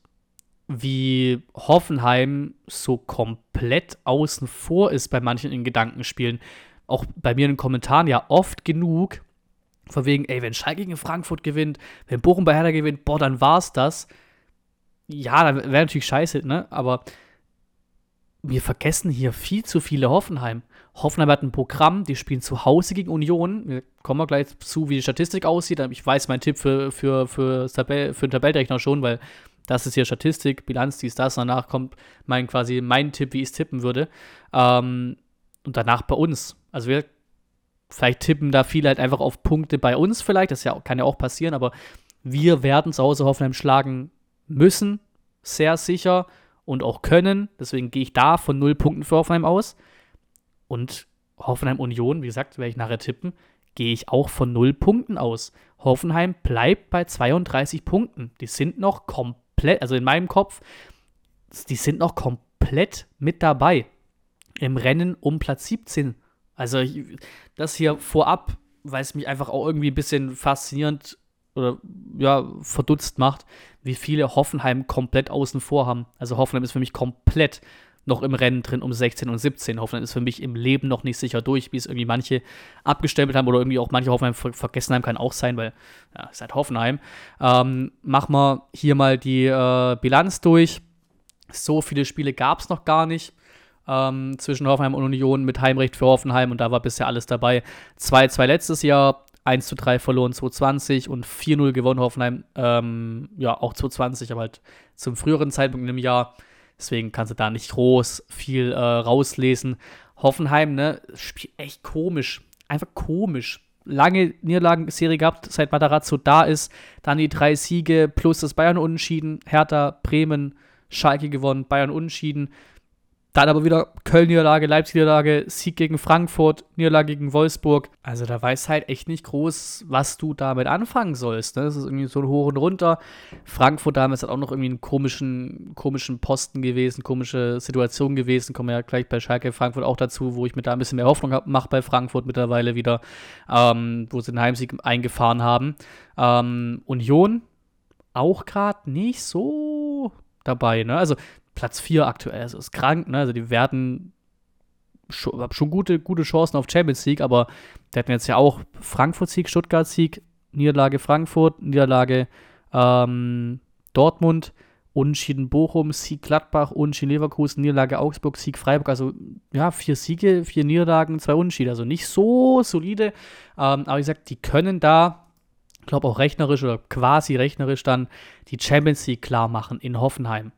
wie Hoffenheim so komplett außen vor ist bei manchen in Gedankenspielen. Auch bei mir in den Kommentaren ja oft genug, von wegen, ey, wenn Schalke gegen Frankfurt gewinnt, wenn Bochum bei Hertha gewinnt, boah, dann war's das. Ja, dann wäre natürlich scheiße, ne? Aber wir vergessen hier viel zu viele Hoffenheim. Hoffenheim hat ein Programm, die spielen zu Hause gegen Union. Wir kommen mal gleich zu, wie die Statistik aussieht. Ich weiß mein Tipp für, für, für, Tabell, für den Tabellrechner schon, weil das ist hier Statistik, Bilanz, dies, das. Danach kommt mein quasi mein Tipp, wie ich es tippen würde. Ähm, und danach bei uns. Also wir Vielleicht tippen da viele halt einfach auf Punkte bei uns vielleicht, das ja, kann ja auch passieren, aber wir werden zu Hause Hoffenheim schlagen müssen, sehr sicher und auch können. Deswegen gehe ich da von null Punkten für Hoffenheim aus. Und Hoffenheim Union, wie gesagt, werde ich nachher tippen, gehe ich auch von null Punkten aus. Hoffenheim bleibt bei 32 Punkten. Die sind noch komplett, also in meinem Kopf, die sind noch komplett mit dabei im Rennen um Platz 17 also ich, das hier vorab, weil es mich einfach auch irgendwie ein bisschen faszinierend oder ja, verdutzt macht, wie viele Hoffenheim komplett außen vor haben. Also Hoffenheim ist für mich komplett noch im Rennen drin um 16 und 17. Hoffenheim ist für mich im Leben noch nicht sicher durch, wie es irgendwie manche abgestempelt haben oder irgendwie auch manche Hoffenheim ver vergessen haben, kann auch sein, weil ja, ist halt Hoffenheim. Ähm, machen wir hier mal die äh, Bilanz durch. So viele Spiele gab es noch gar nicht ähm, zwischen Hoffenheim und Union mit Heimrecht für Hoffenheim und da war bisher alles dabei. 2-2 letztes Jahr, 1 zu 3 verloren 2020 und 4-0 gewonnen Hoffenheim, ähm, ja, auch 2020, aber halt zum früheren Zeitpunkt im Jahr. Deswegen kannst du da nicht groß viel äh, rauslesen. Hoffenheim, ne, spielt echt komisch. Einfach komisch. Lange Niederlagenserie gehabt, seit Matarazzo da ist. Dann die drei Siege plus das Bayern unentschieden. Hertha, Bremen, Schalke gewonnen, Bayern unentschieden. Dann aber wieder Köln-Niederlage, Leipzig-Niederlage, Sieg gegen Frankfurt, Niederlage gegen Wolfsburg. Also da weiß halt echt nicht groß, was du damit anfangen sollst. Ne? Das ist irgendwie so ein Hoch und Runter. Frankfurt damals hat auch noch irgendwie einen komischen, komischen Posten gewesen, komische Situation gewesen. Kommen wir ja gleich bei Schalke Frankfurt auch dazu, wo ich mir da ein bisschen mehr Hoffnung mache bei Frankfurt mittlerweile wieder, ähm, wo sie den Heimsieg eingefahren haben. Ähm, Union auch gerade nicht so dabei. Ne? Also Platz 4 aktuell. Also ist krank, ne? Also die werden schon, schon gute, gute Chancen auf Champions League, aber die hatten jetzt ja auch Frankfurt-Sieg, Stuttgart-Sieg, Niederlage Frankfurt, Niederlage ähm, Dortmund, Unentschieden Bochum, Sieg Gladbach, Unentschieden Leverkusen, Niederlage Augsburg, Sieg Freiburg. Also ja, vier Siege, vier Niederlagen, zwei Unentschieden. Also nicht so solide. Ähm, aber wie gesagt, die können da, ich glaube auch rechnerisch oder quasi rechnerisch dann die Champions League klar machen in Hoffenheim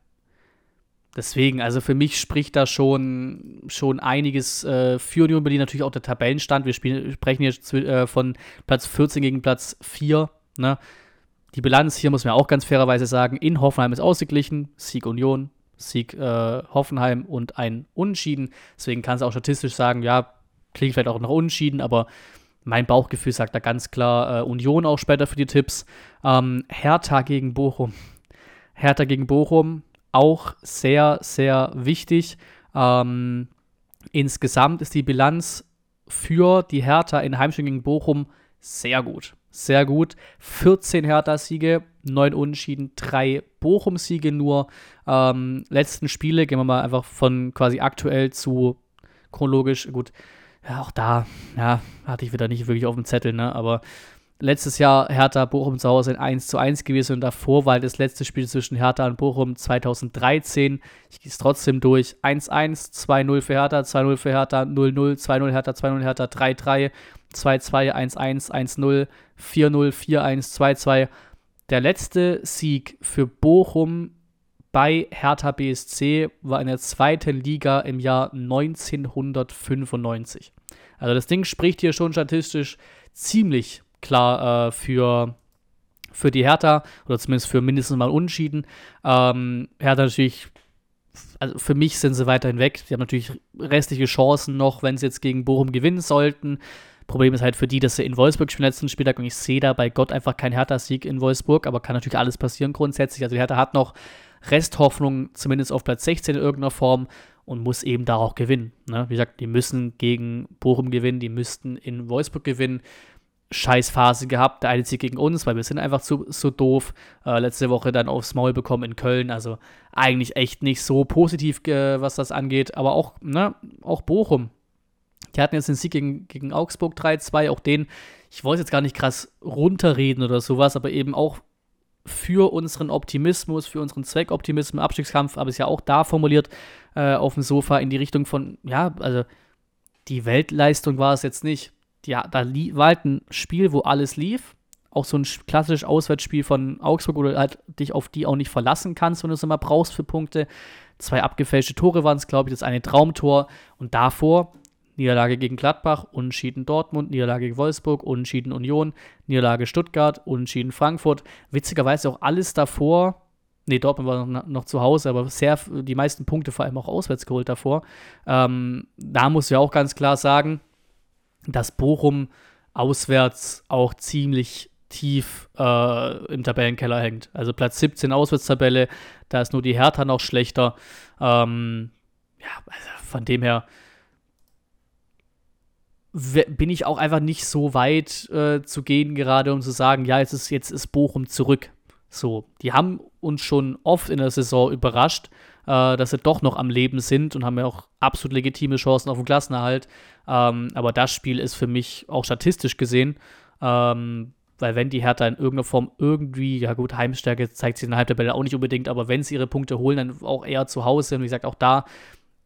deswegen, also für mich spricht da schon, schon einiges äh, für Union Berlin, natürlich auch der Tabellenstand. Wir spielen, sprechen jetzt äh, von Platz 14 gegen Platz 4. Ne? Die Bilanz hier muss man auch ganz fairerweise sagen, in Hoffenheim ist ausgeglichen, Sieg Union, Sieg äh, Hoffenheim und ein Unentschieden. Deswegen kann es auch statistisch sagen, ja, klingt vielleicht auch noch Unentschieden, aber mein Bauchgefühl sagt da ganz klar äh, Union auch später für die Tipps. Ähm, Hertha gegen Bochum. Hertha gegen Bochum auch sehr, sehr wichtig. Ähm, insgesamt ist die Bilanz für die Hertha in Heimspiel gegen Bochum sehr gut. Sehr gut. 14 Hertha-Siege, 9 Unentschieden, 3 Bochum-Siege nur. Ähm, letzten Spiele gehen wir mal einfach von quasi aktuell zu chronologisch. Gut, ja, auch da, ja, hatte ich wieder nicht wirklich auf dem Zettel, ne? Aber letztes Jahr Hertha Bochum zu Hause in 1 zu 1 gewesen und davor war halt das letzte Spiel zwischen Hertha und Bochum 2013. Ich gehe es trotzdem durch. 1-1, 2-0 für Hertha, 2-0 für Hertha, 0-0, 2-0 Hertha, 2-0 Hertha, 3-3, 2-2, 1-1, 1-0, 4-0, 4-1, 2-2. Der letzte Sieg für Bochum bei Hertha BSC war in der zweiten Liga im Jahr 1995. Also das Ding spricht hier schon statistisch ziemlich klar äh, für, für die Hertha oder zumindest für mindestens mal Unschieden. Ähm, Hertha natürlich, also für mich sind sie weiterhin weg. Sie haben natürlich restliche Chancen noch, wenn sie jetzt gegen Bochum gewinnen sollten. Problem ist halt für die, dass sie in Wolfsburg spielen letzten Spieltag und ich sehe da bei Gott einfach keinen Hertha-Sieg in Wolfsburg, aber kann natürlich alles passieren grundsätzlich. Also die Hertha hat noch Resthoffnung, zumindest auf Platz 16 in irgendeiner Form und muss eben da auch gewinnen. Ne? Wie gesagt, die müssen gegen Bochum gewinnen, die müssten in Wolfsburg gewinnen. Scheißphase gehabt, der eine Sieg gegen uns, weil wir sind einfach zu, so doof. Äh, letzte Woche dann aufs Maul bekommen in Köln, also eigentlich echt nicht so positiv, äh, was das angeht, aber auch, ne, auch Bochum. Die hatten jetzt den Sieg gegen, gegen Augsburg 3-2, auch den, ich wollte jetzt gar nicht krass runterreden oder sowas, aber eben auch für unseren Optimismus, für unseren Zweckoptimismus, Abstiegskampf, aber es ja auch da formuliert äh, auf dem Sofa in die Richtung von, ja, also die Weltleistung war es jetzt nicht. Ja, da war halt ein Spiel, wo alles lief. Auch so ein klassisches Auswärtsspiel von Augsburg, wo du halt dich auf die auch nicht verlassen kannst, wenn du es immer brauchst für Punkte. Zwei abgefälschte Tore waren es, glaube ich, das eine Traumtor. Und davor Niederlage gegen Gladbach, Unentschieden Dortmund, Niederlage gegen Wolfsburg, Unentschieden Union, Niederlage Stuttgart, Unentschieden Frankfurt. Witzigerweise auch alles davor, nee, Dortmund war noch, noch zu Hause, aber sehr, die meisten Punkte vor allem auch auswärts geholt davor. Ähm, da muss ich auch ganz klar sagen, dass Bochum auswärts auch ziemlich tief äh, im Tabellenkeller hängt. Also Platz 17 Auswärtstabelle, da ist nur die Hertha noch schlechter. Ähm, ja, also von dem her bin ich auch einfach nicht so weit äh, zu gehen, gerade um zu sagen, ja, jetzt ist, jetzt ist Bochum zurück. So, die haben uns schon oft in der Saison überrascht, äh, dass sie doch noch am Leben sind und haben ja auch absolut legitime Chancen auf den Klassenerhalt. Ähm, aber das Spiel ist für mich auch statistisch gesehen, ähm, weil wenn die Hertha in irgendeiner Form irgendwie, ja gut, Heimstärke zeigt sich in der Halbtabelle auch nicht unbedingt, aber wenn sie ihre Punkte holen, dann auch eher zu Hause. Und wie gesagt, auch da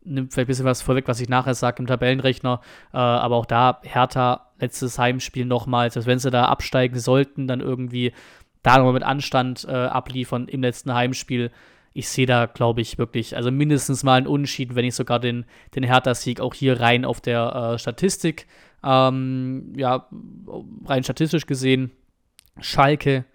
nimmt vielleicht ein bisschen was vorweg, was ich nachher sage im Tabellenrechner. Äh, aber auch da Hertha letztes Heimspiel nochmals, dass wenn sie da absteigen sollten, dann irgendwie da nochmal mit Anstand äh, abliefern im letzten Heimspiel. Ich sehe da, glaube ich, wirklich, also mindestens mal einen Unentschieden, wenn ich sogar den, den Hertha-Sieg auch hier rein auf der äh, Statistik, ähm, ja, rein statistisch gesehen, Schalke,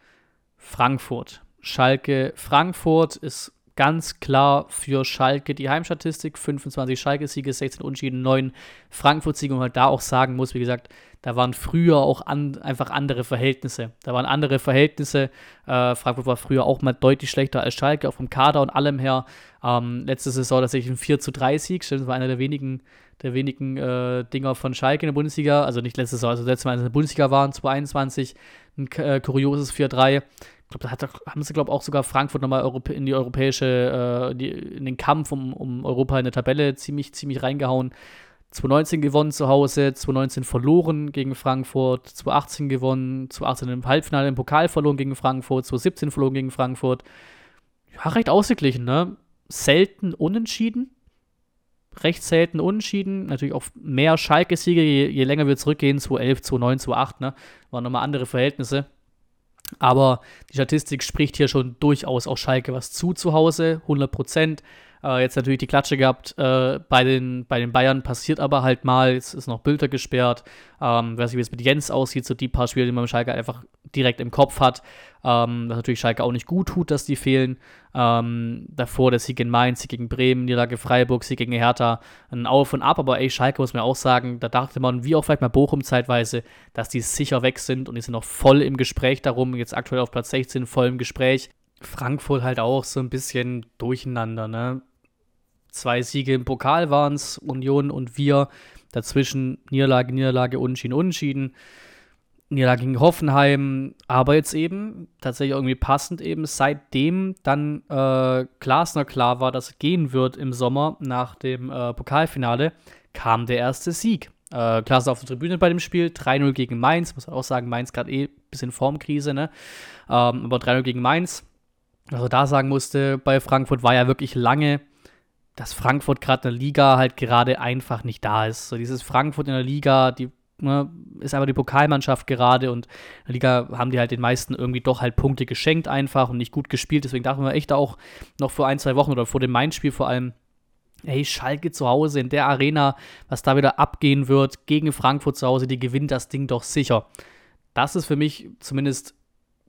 Frankfurt. Schalke, Frankfurt ist ganz klar für Schalke die Heimstatistik. 25 Schalke-Siege, 16 Unschieden, 9 Frankfurt-Siege. Und man halt da auch sagen muss, wie gesagt, da waren früher auch an, einfach andere Verhältnisse. Da waren andere Verhältnisse. Äh, Frankfurt war früher auch mal deutlich schlechter als Schalke, auch vom Kader und allem her. Ähm, letzte Saison tatsächlich ein 4 zu 3 Sieg. Das war einer der wenigen, der wenigen äh, Dinger von Schalke in der Bundesliga. Also nicht letzte Saison, also letztes Mal, in der Bundesliga waren, 2021. Ein äh, kurioses 4-3 glaube, da hat, haben sie, glaube ich, auch sogar Frankfurt nochmal in die europäische, äh, die, in den Kampf um, um Europa in der Tabelle ziemlich, ziemlich reingehauen. 2019 gewonnen zu Hause, 2019 verloren gegen Frankfurt, 2018 gewonnen, 2018 im Halbfinale im Pokal verloren gegen Frankfurt, 2017 verloren gegen Frankfurt. Ja, recht ausgeglichen, ne? Selten unentschieden. Recht selten unentschieden. Natürlich auch mehr Schalke-Siege, je, je, länger wir zurückgehen, 2011, 2009, 2008, ne? Waren nochmal andere Verhältnisse. Aber die Statistik spricht hier schon durchaus auch Schalke was zu zu Hause, 100 Prozent. Äh, jetzt natürlich die Klatsche gehabt äh, bei, den, bei den Bayern, passiert aber halt mal. Jetzt ist noch Bilder gesperrt. Ähm, weiß nicht, wie es mit Jens aussieht, so die paar Spiele, die man mit Schalke einfach direkt im Kopf hat. Ähm, was natürlich Schalke auch nicht gut tut, dass die fehlen. Ähm, davor der Sieg in Mainz, Sieg gegen Bremen, Niederlage Freiburg, Sieg gegen Hertha. Ein Auf und Ab, aber ey, Schalke muss man auch sagen, da dachte man, wie auch vielleicht mal Bochum zeitweise, dass die sicher weg sind und die sind noch voll im Gespräch darum. Jetzt aktuell auf Platz 16 voll im Gespräch. Frankfurt halt auch so ein bisschen durcheinander, ne? Zwei Siege im Pokal waren es, Union und wir. Dazwischen Niederlage, Niederlage, Unschieden, Unschieden. Niederlage gegen Hoffenheim, aber jetzt eben tatsächlich irgendwie passend eben, seitdem dann äh, Glasner klar war, dass er gehen wird im Sommer nach dem äh, Pokalfinale, kam der erste Sieg. Äh, Glasner auf der Tribüne bei dem Spiel, 3-0 gegen Mainz, muss man auch sagen, Mainz gerade eh ein bisschen Formkrise, ne? Ähm, aber 3-0 gegen Mainz. Also da sagen musste, bei Frankfurt war ja wirklich lange dass Frankfurt gerade in der Liga halt gerade einfach nicht da ist. So dieses Frankfurt in der Liga, die ne, ist aber die Pokalmannschaft gerade und in der Liga haben die halt den meisten irgendwie doch halt Punkte geschenkt einfach und nicht gut gespielt. Deswegen dachten wir echt auch noch vor ein, zwei Wochen oder vor dem Main-Spiel vor allem, ey, Schalke zu Hause in der Arena, was da wieder abgehen wird gegen Frankfurt zu Hause, die gewinnt das Ding doch sicher. Das ist für mich zumindest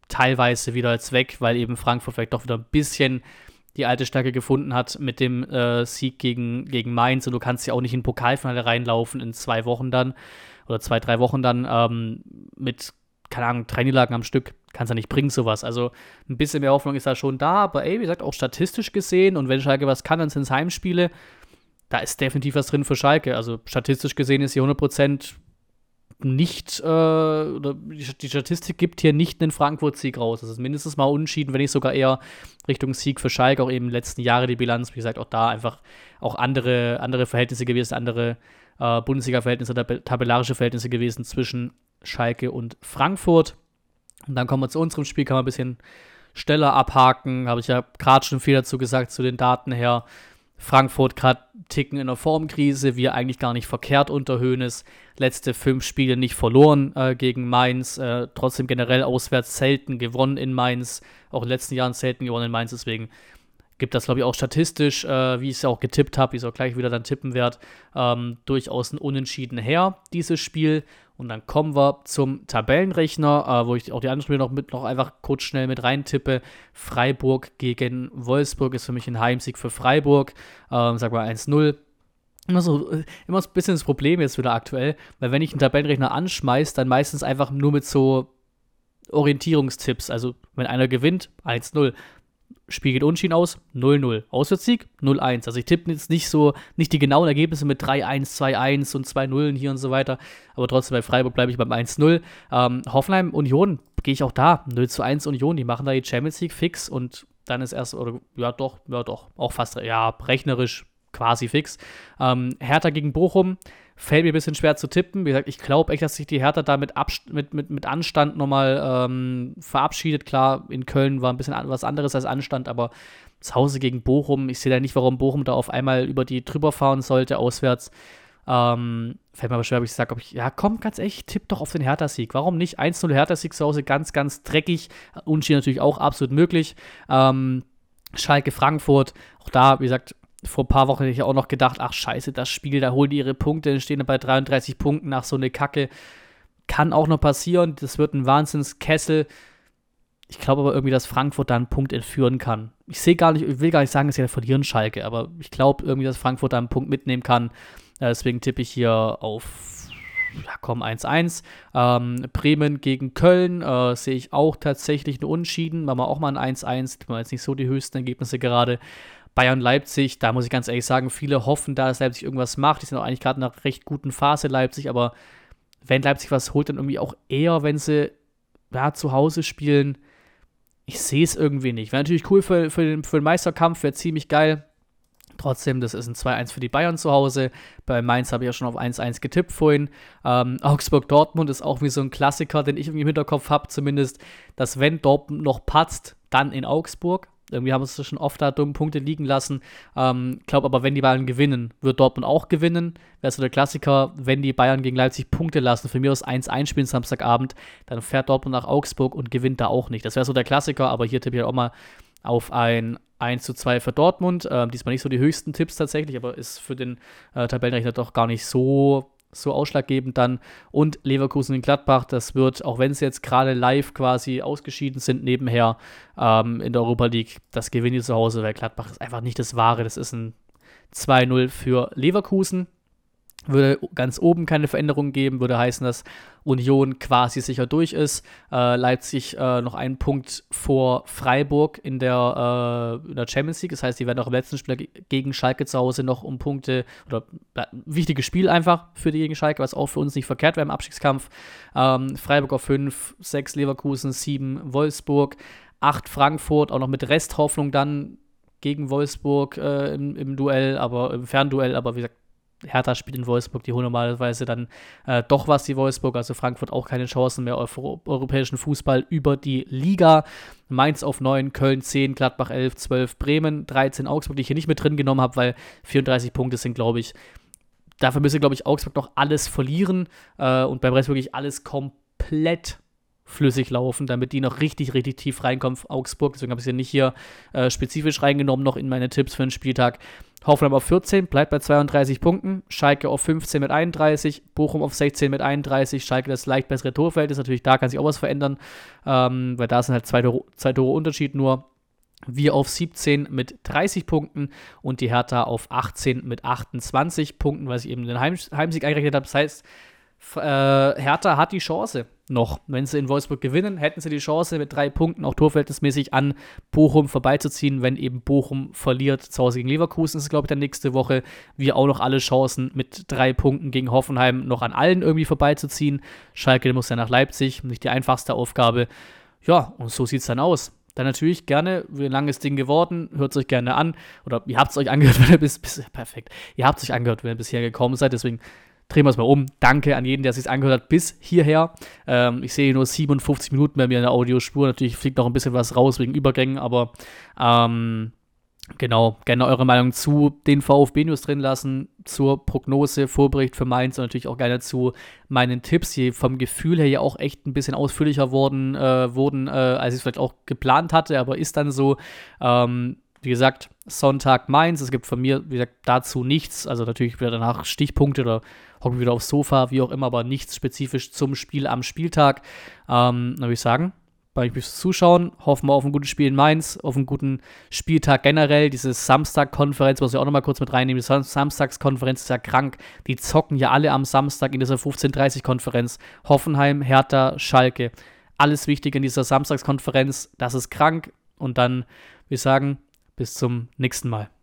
teilweise wieder jetzt weg, weil eben Frankfurt vielleicht doch wieder ein bisschen die alte Stärke gefunden hat mit dem äh, Sieg gegen, gegen Mainz. Und du kannst ja auch nicht in Pokalfinale reinlaufen in zwei Wochen dann oder zwei, drei Wochen dann ähm, mit, keine Ahnung, drei Niederlagen am Stück. Kannst ja nicht bringen, sowas. Also ein bisschen mehr Hoffnung ist da schon da, aber ey, wie gesagt, auch statistisch gesehen und wenn Schalke was kann, dann sind es Heimspiele. Da ist definitiv was drin für Schalke. Also statistisch gesehen ist hier 100% nicht, äh, oder die Statistik gibt hier nicht einen Frankfurt-Sieg raus. Das ist mindestens mal unschieden, wenn nicht sogar eher Richtung Sieg für Schalke, auch eben in den letzten Jahre die Bilanz, wie gesagt, auch da einfach auch andere, andere Verhältnisse gewesen, andere äh, Bundesliga-Verhältnisse, tabellarische Verhältnisse gewesen zwischen Schalke und Frankfurt. Und dann kommen wir zu unserem Spiel, kann man ein bisschen schneller abhaken. Habe ich ja gerade schon viel dazu gesagt, zu den Daten her. Frankfurt gerade ticken in der Formkrise, wir eigentlich gar nicht verkehrt unter Höhnes. Letzte fünf Spiele nicht verloren äh, gegen Mainz, äh, trotzdem generell auswärts selten gewonnen in Mainz, auch in den letzten Jahren selten gewonnen in Mainz, deswegen gibt das, glaube ich, auch statistisch, äh, wie ich es ja auch getippt habe, wie es auch gleich wieder dann tippen werde, ähm, durchaus ein Unentschieden her, dieses Spiel. Und dann kommen wir zum Tabellenrechner, äh, wo ich auch die anderen Spiele noch mit noch einfach kurz schnell mit reintippe. Freiburg gegen Wolfsburg ist für mich ein Heimsieg für Freiburg. Ähm, sag mal 1-0. Immer so, äh, immer so ein bisschen das Problem jetzt wieder aktuell, weil wenn ich einen Tabellenrechner anschmeiße, dann meistens einfach nur mit so Orientierungstipps. Also, wenn einer gewinnt, 1-0. Spiel geht unschieden aus, 0-0. Auswärtssieg, 0-1. Also ich tippe jetzt nicht so, nicht die genauen Ergebnisse mit 3-1, 2-1 und 2 0 hier und so weiter. Aber trotzdem bei Freiburg bleibe ich beim 1-0. Ähm, Hoffenheim, Union, gehe ich auch da. 0 1 Union, die machen da die Champions League fix und dann ist erst, oder ja doch, ja doch, auch fast, ja, rechnerisch quasi fix. Ähm, Hertha gegen Bochum fällt mir ein bisschen schwer zu tippen. Wie gesagt, ich glaube echt, dass sich die Hertha da mit, mit, mit, mit Anstand nochmal ähm, verabschiedet. Klar, in Köln war ein bisschen was anderes als Anstand, aber zu Hause gegen Bochum, ich sehe da nicht, warum Bochum da auf einmal über die drüber fahren sollte, auswärts. Ähm, fällt mir aber schwer, ob ich sage, ob ich, ja komm, ganz echt, tipp doch auf den Hertha-Sieg. Warum nicht? 1-0 Hertha-Sieg zu Hause, ganz, ganz dreckig. Unschien natürlich auch absolut möglich. Ähm, Schalke Frankfurt, auch da, wie gesagt, vor ein paar Wochen hätte ich auch noch gedacht, ach scheiße, das Spiel, da holen die ihre Punkte, dann stehen bei 33 Punkten nach so eine Kacke. Kann auch noch passieren, das wird ein Wahnsinnskessel. Ich glaube aber irgendwie, dass Frankfurt da einen Punkt entführen kann. Ich sehe gar nicht, ich will gar nicht sagen, dass sie ja verlieren Schalke, aber ich glaube irgendwie, dass Frankfurt da einen Punkt mitnehmen kann. Äh, deswegen tippe ich hier auf, ja komm, 1-1. Ähm, Bremen gegen Köln äh, sehe ich auch tatsächlich einen Unschieden. Machen wir auch mal ein 1-1. Das waren jetzt nicht so die höchsten Ergebnisse gerade. Bayern-Leipzig, da muss ich ganz ehrlich sagen, viele hoffen da, dass Leipzig irgendwas macht. Die sind auch eigentlich gerade in einer recht guten Phase, Leipzig, aber wenn Leipzig was holt, dann irgendwie auch eher, wenn sie ja, zu Hause spielen. Ich sehe es irgendwie nicht. Wäre natürlich cool für, für, den, für den Meisterkampf, wäre ziemlich geil. Trotzdem, das ist ein 2-1 für die Bayern zu Hause. Bei Mainz habe ich ja schon auf 1-1 getippt vorhin. Ähm, <laughs> Augsburg-Dortmund ist auch wie so ein Klassiker, den ich irgendwie im Hinterkopf habe, zumindest, dass wenn Dortmund noch patzt, dann in Augsburg. Irgendwie haben sie schon oft da dumme Punkte liegen lassen. Ähm, glaube aber, wenn die Bayern gewinnen, wird Dortmund auch gewinnen. Wäre so der Klassiker, wenn die Bayern gegen Leipzig Punkte lassen, für mich aus 1-1 spielen Samstagabend, dann fährt Dortmund nach Augsburg und gewinnt da auch nicht. Das wäre so der Klassiker, aber hier tippe ich auch mal auf ein 1 zu 2 für Dortmund. Äh, diesmal nicht so die höchsten Tipps tatsächlich, aber ist für den äh, Tabellenrechner doch gar nicht so, so ausschlaggebend dann. Und Leverkusen in Gladbach, das wird, auch wenn sie jetzt gerade live quasi ausgeschieden sind, nebenher ähm, in der Europa League, das gewinnen die zu Hause, weil Gladbach ist einfach nicht das Wahre. Das ist ein 2-0 für Leverkusen würde ganz oben keine Veränderungen geben, würde heißen, dass Union quasi sicher durch ist. Äh, Leipzig äh, noch einen Punkt vor Freiburg in der, äh, in der, Champions League. Das heißt, die werden auch im letzten Spiel gegen Schalke zu Hause noch um Punkte oder wichtiges Spiel einfach für die gegen Schalke, was auch für uns nicht verkehrt wäre im Abstiegskampf. Ähm, Freiburg auf 5, 6 Leverkusen, 7 Wolfsburg, 8 Frankfurt, auch noch mit Resthoffnung dann gegen Wolfsburg äh, im, im Duell, aber im Fernduell, aber wie gesagt, Hertha spielt in Wolfsburg, die holen normalerweise dann äh, doch was, die Wolfsburg, also Frankfurt auch keine Chancen mehr auf europäischen Fußball über die Liga. Mainz auf 9, Köln 10, Gladbach 11, 12, Bremen 13, Augsburg, die ich hier nicht mit drin genommen habe, weil 34 Punkte sind, glaube ich, dafür müsste, glaube ich, Augsburg noch alles verlieren äh, und beim Rest wirklich alles komplett flüssig laufen, damit die noch richtig, richtig tief reinkommen. Augsburg, deswegen habe ich sie nicht hier äh, spezifisch reingenommen, noch in meine Tipps für den Spieltag. Hoffenheim auf 14, bleibt bei 32 Punkten. Schalke auf 15 mit 31, Bochum auf 16 mit 31. Schalke das leicht bessere Torfeld ist natürlich, da kann sich auch was verändern, ähm, weil da sind halt zwei Tore, zwei Tore Unterschied nur. Wir auf 17 mit 30 Punkten und die Hertha auf 18 mit 28 Punkten, weil ich eben den Heim Heimsieg eingerechnet habe. Das heißt, äh, Hertha hat die Chance noch. Wenn sie in Wolfsburg gewinnen, hätten sie die Chance, mit drei Punkten auch torverhältnismäßig an Bochum vorbeizuziehen. Wenn eben Bochum verliert zu Hause gegen Leverkusen, ist glaube ich, dann nächste Woche. Wir auch noch alle Chancen, mit drei Punkten gegen Hoffenheim noch an allen irgendwie vorbeizuziehen. Schalke muss ja nach Leipzig, nicht die einfachste Aufgabe. Ja, und so sieht es dann aus. Dann natürlich gerne, wie ein langes Ding geworden, hört es euch gerne an. Oder ihr habt es euch angehört, <laughs> wenn ihr bis, bis perfekt. Ihr habt es euch angehört, wenn ihr bisher gekommen seid. Deswegen drehen wir es mal um. Danke an jeden, der sich angehört hat bis hierher. Ähm, ich sehe nur 57 Minuten bei mir in der Audiospur. Natürlich fliegt noch ein bisschen was raus wegen Übergängen, aber ähm, genau, gerne eure Meinung zu den VfB-News drin lassen, zur Prognose, Vorbericht für Mainz und natürlich auch gerne zu meinen Tipps, die vom Gefühl her ja auch echt ein bisschen ausführlicher wurden, äh, wurden äh, als ich es vielleicht auch geplant hatte, aber ist dann so. Ähm, wie gesagt, Sonntag Mainz. Es gibt von mir, wie gesagt, dazu nichts. Also natürlich wieder danach Stichpunkte oder hocken wieder aufs Sofa, wie auch immer, aber nichts spezifisch zum Spiel am Spieltag. Ähm, dann würde ich sagen, bei euch fürs Zuschauen. Hoffen wir auf ein gutes Spiel in Mainz, auf einen guten Spieltag generell. Diese Samstag-Konferenz, was wir auch nochmal kurz mit reinnehmen. Die Samstagskonferenz ist ja krank. Die zocken ja alle am Samstag in dieser 15.30-Konferenz. Hoffenheim, Hertha, Schalke. Alles wichtig in dieser Samstagskonferenz. Das ist krank. Und dann, ich sagen, bis zum nächsten Mal.